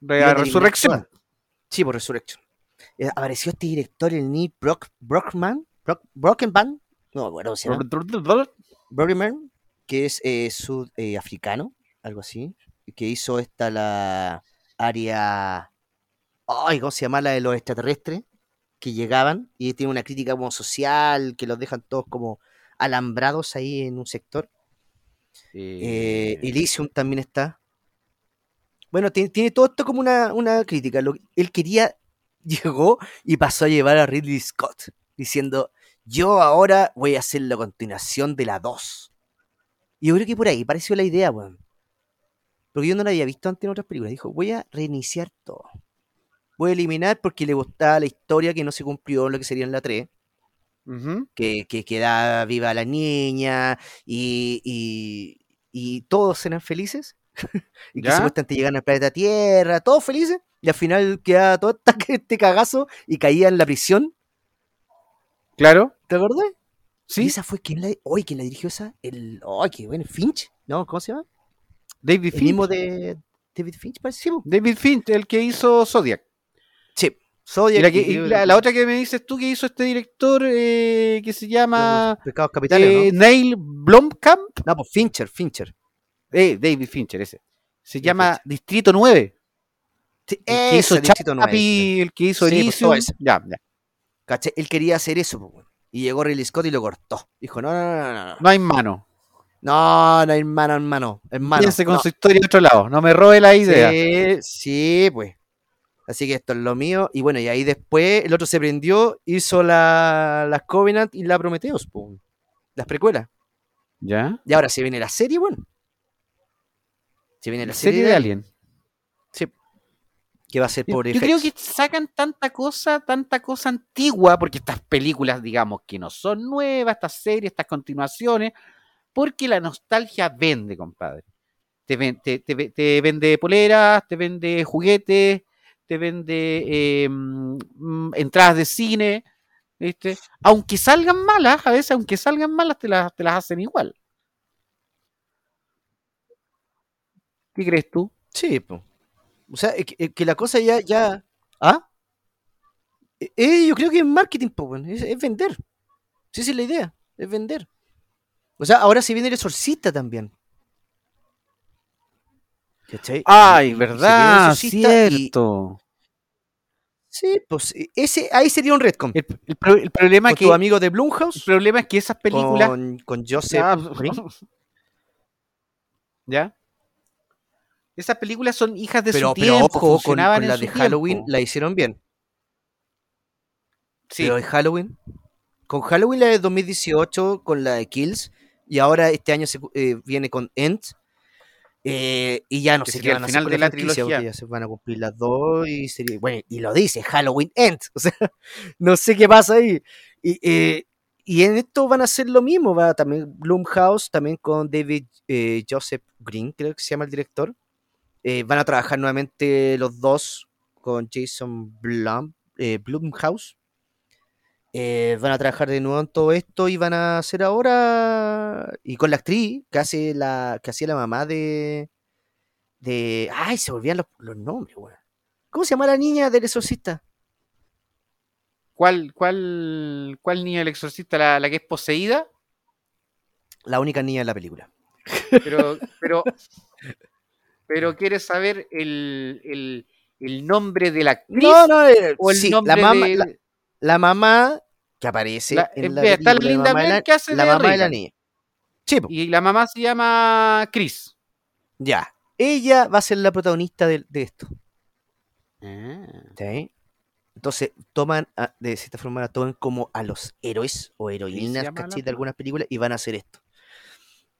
Re- Iban a eliminar resurrección. Sí, por Resurrection. Eh, apareció este director, el Neil Brock, Brockman, Brock, Brockenban, no me acuerdo cómo se llama. Brockman, que es eh, sudafricano, algo así. que hizo esta la área. Ay, ¿cómo se llama la de los extraterrestres? Que llegaban y tiene una crítica como social, que los dejan todos como alambrados ahí en un sector. Eh, Elysium también está. Bueno, tiene, tiene todo esto como una, una crítica. Lo- él quería, llegó y pasó a llevar a Ridley Scott, diciendo, yo ahora voy a hacer la continuación de la 2. Y yo creo que por ahí pareció la idea, weón. Porque yo no la había visto antes en otras películas. Dijo, voy a reiniciar todo. Voy a eliminar porque le gustaba la historia que no se cumplió en lo que sería en la 3 Ujú. que, que queda viva la niña y, y, y todos eran felices y que ¿Ya? supuestamente llegan al planeta Tierra, todos felices y al final queda todo este cagazo y caía en la prisión, Claro. ¿te acordás? Y Sí. esa fue quien la, hoy quien la dirigió esa, el, oh, qué bueno, Finch, ¿no? ¿Cómo se llama? David El Finch. mismo de David Finch, parece. David Finch, el que hizo Zodiac. sí. Y Zodiac la, que- y- y la- la otra que me dices tú que hizo este director eh, que se llama pecados capitales, eh, ¿no? Neil Blomkamp. No, pues Fincher, Fincher. Eh, David Fincher, ese. Se David llama Fincher. Distrito 9. Sí, El que hizo Distrito nueve, Chappie, el que hizo Sí, pues, Elysium. Ya, ya. ¿Cachai? Él quería hacer eso, weón. y llegó Ridley Scott y lo cortó. Dijo, no, no, no, no, no. No hay mano. No, no, hermano, hermano, hermano. Piense con no. su historia de otro lado. No me robe la idea. Sí, sí, pues. Así que esto es lo mío. Y bueno, y ahí después el otro se prendió, hizo la, las Covenant y la Prometheus, po, las precuelas. ¿Ya? Y ahora se viene la serie, bueno. Se viene la, La serie de Alien. Que va a ser Yo, por yo creo FX. que sacan tanta cosa, tanta cosa antigua, porque estas películas, digamos, que no son nuevas, estas series, estas continuaciones, porque la nostalgia vende, compadre. Te, ven- te- te te vende poleras, te vende juguetes, te vende eh, mm, entradas de cine, ¿viste? Aunque salgan malas, a veces, aunque salgan malas, te las, te las hacen igual. ¿Qué crees tú? Sí, po. O sea, es que, es que la cosa ya, ya. ¿Ah? Eh, eh, yo creo que es marketing, es, es vender. Sí, esa es la idea, es vender. O sea, ahora se viene el exorcista también. ¿Cachai? Ay, el verdad, y- cierto. sí, pues e- ese, ahí sería un retcon. El, el pro- el problema Con es que tu amigo de el Blumhouse, problema es que esas películas con, con Joseph ¿Ya? Esas películas son hijas de pero, su pero tiempo, ojo, con, con en la de Halloween tiempo. la hicieron bien. Sí, Pero de Halloween, con Halloween la de 2018, con la de Kills, y ahora este año se, eh, viene con End. eh, y ya no Que sé qué van a hacer final de la trilogía. ya se van a cumplir las dos y sería, bueno, y lo dice Halloween End, o sea, no sé qué pasa ahí. Y, eh, y en esto van a hacer lo mismo, va también Blumhouse, también con David Joseph Green, creo que se llama el director. Eh, van a trabajar nuevamente los dos con Jason Blum, eh, Blumhouse. Eh, van a trabajar de nuevo en todo esto y van a hacer ahora. Y con la actriz que hace la. que hacía la mamá de. de. Ay, se volvían los, los nombres, weón. ¿Cómo se llama la niña del exorcista? ¿Cuál, cuál, cuál niña del exorcista? ¿La, la que es poseída? La única niña de la película. Pero, pero, pero ¿quieres saber el, el, el nombre de la actriz? No, no, eh, ¿O el sí, nombre la, mamá, de- la, la mamá que aparece La- en eh, la vea, está la película, Linda mamá la, que hace la de mamá de la niña. Sí, po, Y la mamá se llama Chris. ya. Ella va a ser la protagonista de, de esto. ¿sí? Entonces, toman, a- de cierta forma, la toman como a los héroes o heroínas, ¿cachai? De algunas películas y van a hacer esto.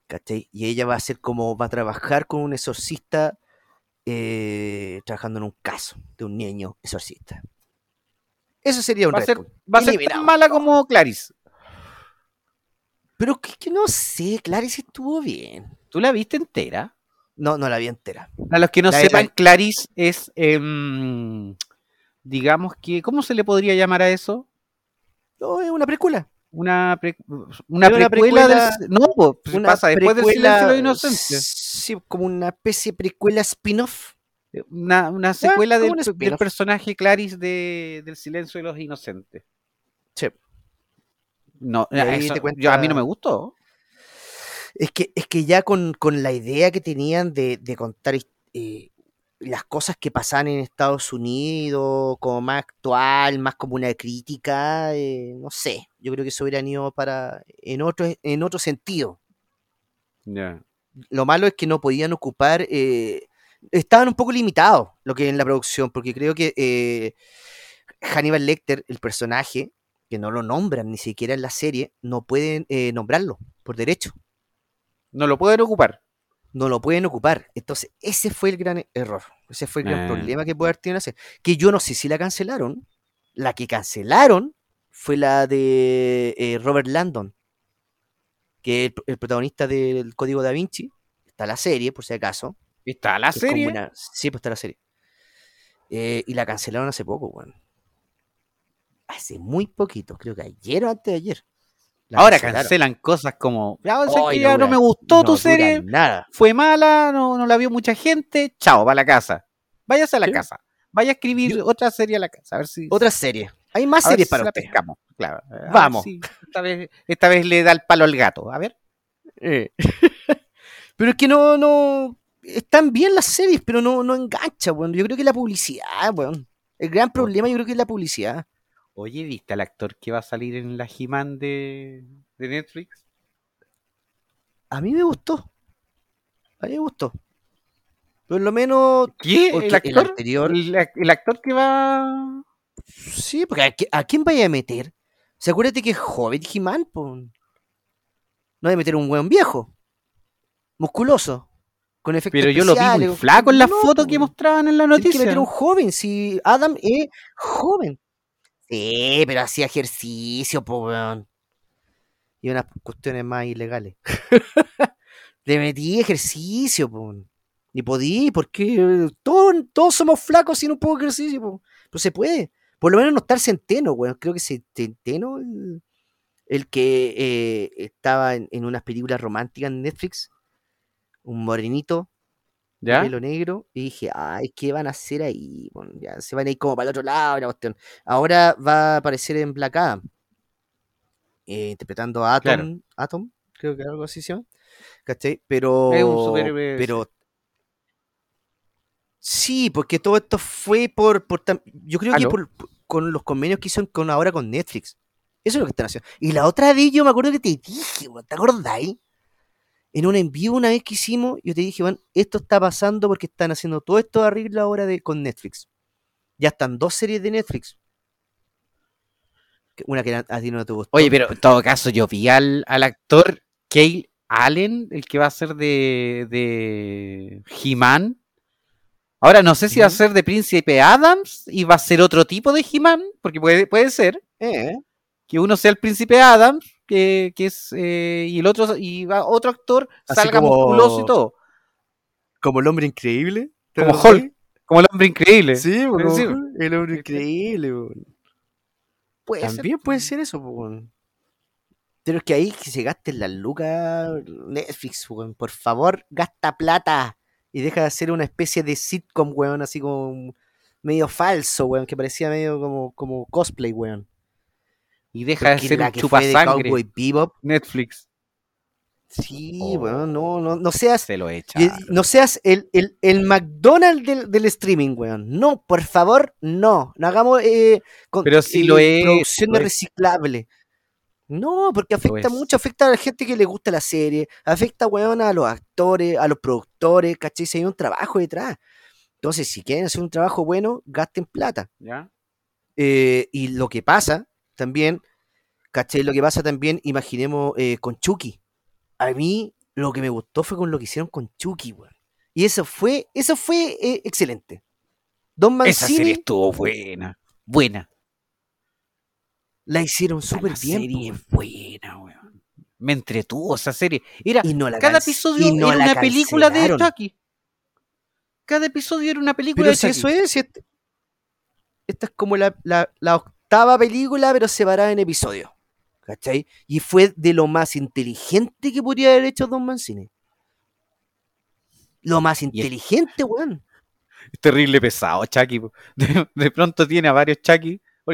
¿Cachai? Y ella va a ser como, va a trabajar con un exorcista eh, trabajando en un caso de un niño exorcista. Eso sería un Va ser, va a ser tan mala como Clarice. Pero que, que no sé, Clarice estuvo bien. ¿Tú la viste entera? No, no la vi entera. A los que no La- sepan, la- Clarice es, em, digamos que, ¿cómo se le podría llamar a eso? No, es una precuela. Una, pre- una, Es una precuela, precuela- del... No, pues, Una pasa después del precuela, silencio de los inocentes. Sí, como una especie de precuela spin-off. Una, una secuela del, un del spin-off. personaje Clarice de, del silencio de los inocentes. Sí. No, eso- te cuenta- yo- a mí no me gustó. Es que, es que ya con, con la idea que tenían de, de contar eh, las cosas que pasan en Estados Unidos, como más actual, más como una crítica, eh, no sé, yo creo que eso hubiera ido para, en otro, en otro sentido. Ya. Lo malo es que no podían ocupar, eh, estaban un poco limitados lo que en la producción, porque creo que eh, Hannibal Lecter, el personaje, que no lo nombran ni siquiera en la serie, no pueden eh, nombrarlo por derecho. No lo pueden ocupar. No lo pueden ocupar. Entonces, ese fue el gran error. Ese fue el gran Ah. problema que puede haber tenido. Que yo no sé si la cancelaron. La que cancelaron fue la de eh, Robert Landon, que es el, el protagonista del Código Da Vinci. Está la serie, por si acaso. Está la es serie. una- Sí, pues está la serie. Eh, y la cancelaron hace poco, weón. Hace muy poquito, creo que ayer o antes de ayer. La Ahora cancelaron. cancelan cosas como. Ya, que ya no me gustó no tu serie. Nada. Fue mala, no, no la vio mucha gente. Chao, va a la casa. Váyase a la Sí. casa. Vaya a escribir Yo- otra serie a la casa. A ver si. Otra serie. Hay más a series si para usted. pescamos. Claro. Vamos. si esta, vez, esta vez le da el palo al gato. A ver. Eh. pero es que no, no. Están bien las series, pero no, no engancha, weón. Yo creo que la publicidad, weón. El gran problema yo creo que es la publicidad. Oye, ¿viste al actor que va a salir en la He-Man de, de Netflix? A mí me gustó. A mí me gustó. Por lo menos. ¿Qué? ¿El el actor? anterior- El, el actor que va. Sí, porque ¿a, a quién vaya a meter? ¿Se acuérdate que es joven He-Man? No hay que meter un buen viejo. Musculoso. Con efectos Pero yo lo vi muy flaco en las no, fotos que mostraban en la Tienes que noticia. meter un joven, si Adam es joven. Sí, pero hacía ejercicio, po, weón. Y unas cuestiones más ilegales. Le metí ejercicio, po. Y podí, porque todos, todos somos flacos sin un poco de ejercicio, po. Pero se puede. Por lo menos no estar centeno, weón. Creo que centeno el, el que eh, estaba en, en unas películas románticas en Netflix. Un morenito ¿Ya? pelo negro y dije, ay, ¿qué van a hacer ahí? Bueno, ya se van a ir como para el otro lado, la cuestión. Ahora va a aparecer en Black Adam, eh, interpretando a Atom, Claro. Atom, creo que algo así se llama, ¿cachai? Pero, Es un superhéroe, pero sí, porque todo esto fue por, por yo creo que ¿Aló? por, por- con los convenios que hicieron con ahora con Netflix. Eso es lo que están haciendo. Y la otra vez yo me acuerdo que te dije, ¿te acordáis? En un envío una vez que hicimos, yo te dije, bueno, esto está pasando porque están haciendo todo esto de arreglo ahora de, con Netflix. Ya están dos series de Netflix. Una que a, ti no te gustó. Oye, pero en todo caso, yo vi al, al actor Cale Allen, el que va a ser de, de He-Man. Ahora no sé si va a ser de Príncipe Adams y va a ser otro tipo de He-Man, porque puede, puede ser Eh, que uno sea el Príncipe Adams, que, que es, eh, y el otro, y va otro actor Así salga como- musculoso y todo. como el hombre increíble. ¿te Como? Hulk, como el hombre increíble. Sí, como el hombre increíble. Puede ser. También puede ser eso. po, weón. Pero es que ahí que se gasten las lucas Netflix, weón. Por favor, gasta plata. Y deja de hacer una especie de sitcom, weón, así como medio falso, weón, que parecía medio como, como cosplay, weón. Y deja de ser un de chupasangre. Cowboy Bebop. Netflix Sí, Oh. weón, no, no, no seas, se lo echa. no seas el, el, el McDonald's del, del streaming, weón. No, por favor, no. No hagamos eh, con- Pero sí eh, lo es, producción lo es. reciclable. No, porque afecta mucho, afecta a la gente que le gusta la serie, afecta, weón, a los actores, a los productores, ¿cachai? Si hay un trabajo detrás. Entonces, si quieren hacer un trabajo bueno, gasten plata. ¿Ya? Eh, y lo que pasa también, ¿cachai? Lo que pasa también, imaginemos eh, con Chucky. A mí lo que me gustó fue con lo que hicieron con Chucky, weón. Y eso fue, eso fue eh, excelente. Don Esa serie Mancini estuvo buena. Buena. la hicieron súper La bien. serie po, es buena, weón. Me entretuvo esa serie. Era, y no la cada episodio y no era la una película de. Chucky. Cada episodio era una película Pero de si Chucky. eso es, si este- esta es como la, la- la octava película, pero separada en episodios. ¿Cachai? Y fue de lo más inteligente que podría haber hecho Don Mancini. Lo más el- inteligente, weón. Es terrible pesado, Chucky. De, de pronto tiene a varios Chucky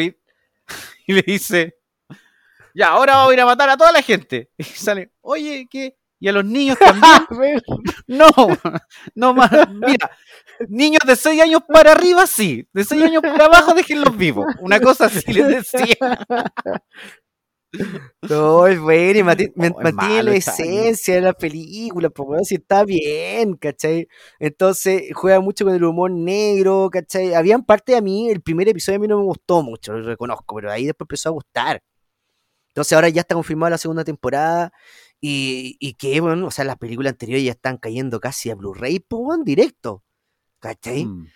y le dice, ya, ahora vamos a ir a matar a toda la gente. Y sale, oye, ¿qué? Y a los niños también. no, no más. Mira, niños de 6 años para arriba, sí. De 6 años para abajo, déjenlos vivos. Una cosa así les decía. No, es bueno y es mantiene malo la esencia de la película, weón, si está bien, ¿cachai? Entonces juega mucho con el humor negro, ¿cachai? Habían parte a mí, el primer episodio a mí no me gustó mucho, lo reconozco, pero ahí después empezó a gustar. Entonces ahora ya está confirmada la segunda temporada y, y que, bueno, o sea, las películas anteriores ya están cayendo casi a Blu-ray, pues, directo, ¿cachai? Mm.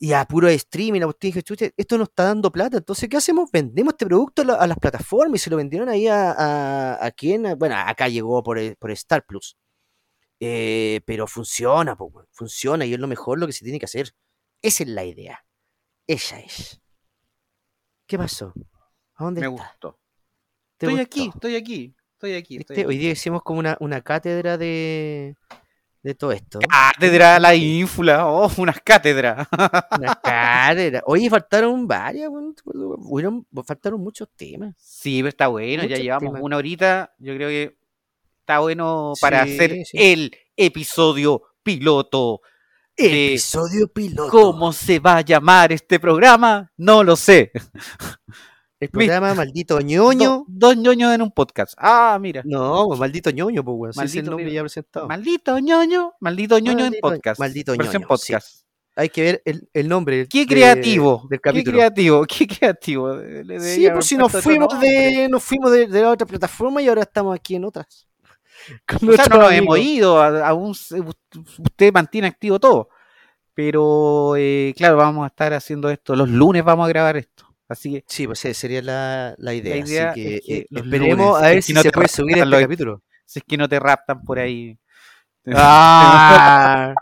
y a puro streaming, cuestión dije, chucha, esto no está dando plata, entonces, ¿qué hacemos? Vendemos este producto a, la- a las plataformas y se lo vendieron ahí a, a, a quién, A- bueno, acá llegó por, eh, por Star Plus. Eh, pero funciona, funciona y es lo mejor lo que se tiene que hacer. Esa es la idea. Esa es. ¿Qué pasó? ¿A dónde Me está? gustó. ¿Te Estoy gustó? aquí, estoy aquí, estoy aquí. estoy ¿Viste? aquí. Hoy día hicimos como una, una cátedra de, de todo esto. Cátedra, la ínfula, oh, unas cátedras. Una cátedra. Oye, faltaron varias, faltaron muchos temas. Sí, pero está bueno, ya llevamos temas. una horita. Yo creo que está bueno para Sí, hacer sí. el episodio piloto. Episodio piloto. ¿Cómo se va a llamar este programa? No lo sé. El programa Maldito ñoño. Do- dos ñoños en un podcast. Ah, mira. No, pues, maldito ñoño, pues, weón. si ese es el Maldito nombre ya presentado. Maldito ñoño, maldito ñoño en Maldito- podcast. maldito ñoño, sí. podcast. Hay que ver el, el nombre. Qué de- creativo. Del Qué capítulo. creativo, qué creativo. Le Sí, pues si nos fuimos de, nos fuimos de, de la otra plataforma y ahora estamos aquí en otras. O sea, no nos hemos ido, aún usted mantiene activo todo. Pero eh, claro, vamos a estar haciendo esto. Los lunes vamos a grabar esto. Así que Sí, pues sería la, la idea. idea así que, es que eh, los esperemos lunes, a ver es si no se te puede subir este capítulo. si es que no te raptan por ahí. Ah,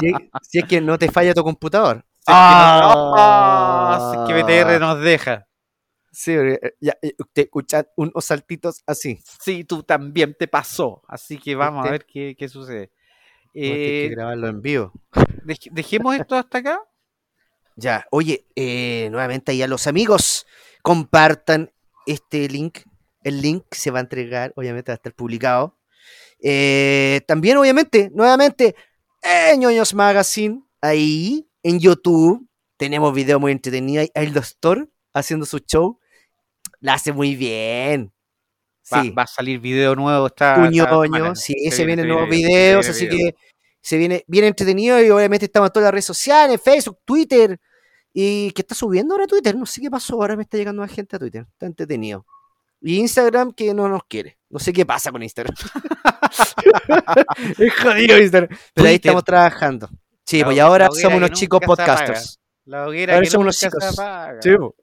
si, si es que no te falla tu computador. Si es que no- Ah, si es que BTR nos deja. Sí, eh, ya, eh, usted escucha unos saltitos así. Sí, tú también te pasó. Así que vamos a Usted- ver qué, qué sucede. Tener que Eh, grabarlo en vivo. dej- dejemos esto hasta acá. Ya, oye, eh, nuevamente ahí a los amigos, compartan este link. El link se va a entregar, obviamente va a estar publicado. Eh, también, obviamente, nuevamente, en Ñoños Magazine, ahí en YouTube, tenemos videos muy entretenidos. Ahí el doctor haciendo su show, la hace muy bien. Va, Sí, va a salir video nuevo. Está, tu esta ñoño, semana. sí, Se se viene- vienen nuevos viene- se videos, viene así que se viene bien entretenido y obviamente estamos en todas las redes sociales, Facebook, Twitter, y que está subiendo ahora Twitter, no sé qué pasó, ahora me está llegando más gente a Twitter, está entretenido. Y Instagram que no nos quiere, no sé qué pasa con Instagram. es jodido Instagram, pero ahí estamos trabajando. Sí, La- pues y ahora somos unos chicos podcasters. La hoguera Ahora que somos unos chicos. Sí, pues,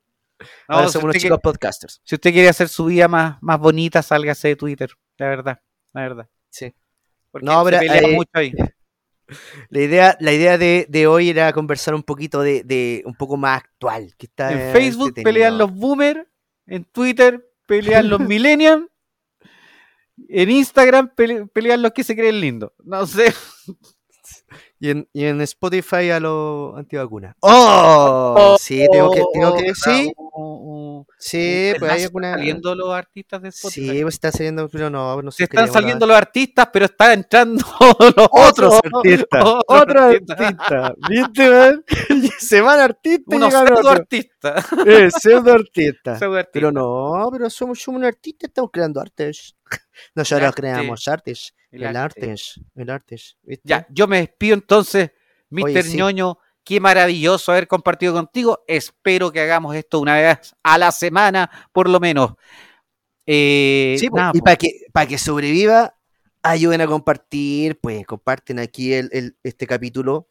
No, ahora si somos unos chicos podcasters. Si usted quiere hacer su vida más, más bonita, sálgase de Twitter. La verdad, la verdad. Sí. Porque No, se pero, pelea eh, mucho ahí. La idea, la idea de, de hoy era conversar un poquito de, de un poco más actual. Que está En Facebook pelean los boomers, en Twitter pelean los millennials, en Instagram pele- pelean los que se creen lindos. No sé. Y en, y en Spotify a los antivacunas. ¡Oh! sí, tengo que, tengo que sí, Uh, sí, pues hay ¿Están alguna. saliendo los artistas de Spotify? Sí, pues están saliendo, pero no, no sé. Se están saliendo los artistas, pero están entrando los otros artistas. otros artistas. ¿Viste, man? Se van artistas y Unos llegan pseudo otros. artistas. Eh, pseudo artistas. Pseudo artistas. Pero no, pero somos, somos un artista, estamos creando artes. Nosotros arte. creamos artes. El El, arte. artes. El artes. ¿viste? Ya, yo me despido entonces, Mr. Oye, sí. ñoño. Qué maravilloso haber compartido contigo. Espero que hagamos esto una vez a la semana, por lo menos. Eh, Sí, nada, y para que, para que sobreviva, ayuden a compartir, pues comparten aquí el, el- este capítulo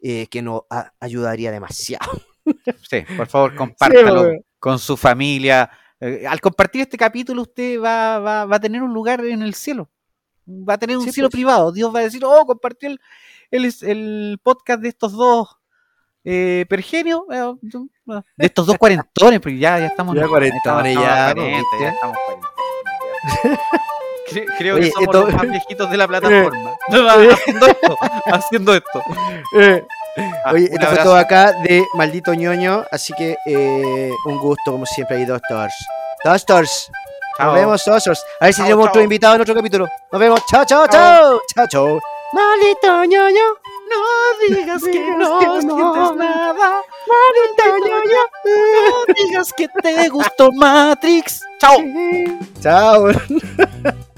eh, que nos a- ayudaría demasiado. Sí, por favor, compártalo con su familia. Eh, al compartir este capítulo, usted va, va- va a tener un lugar en el cielo. Va a tener un Sí, cielo pues. privado. Dios va a decir, oh, compartió el, el, el podcast de estos dos eh, pergenios. eh, de estos dos cuarentones, porque ya, ya estamos. Ya cuarentones, ya, Creo Oye, que somos esto- los más viejitos de la plataforma. haciendo esto, haciendo esto. Ah, Oye, esto fue todo acá de Maldito ñoño, así que eh, un gusto como siempre ahí, Doctors. Doctors, Chao. Nos vemos, socios. A ver si Chao, tenemos chao. otro invitado en otro capítulo. Nos vemos. Chao, chao, Chao. chao. Chao, chao. Maldito ñoño. No digas que Digas no que no. sientes nada. Maldito ñoño. No digas que te gustó Matrix. Chao. Chao.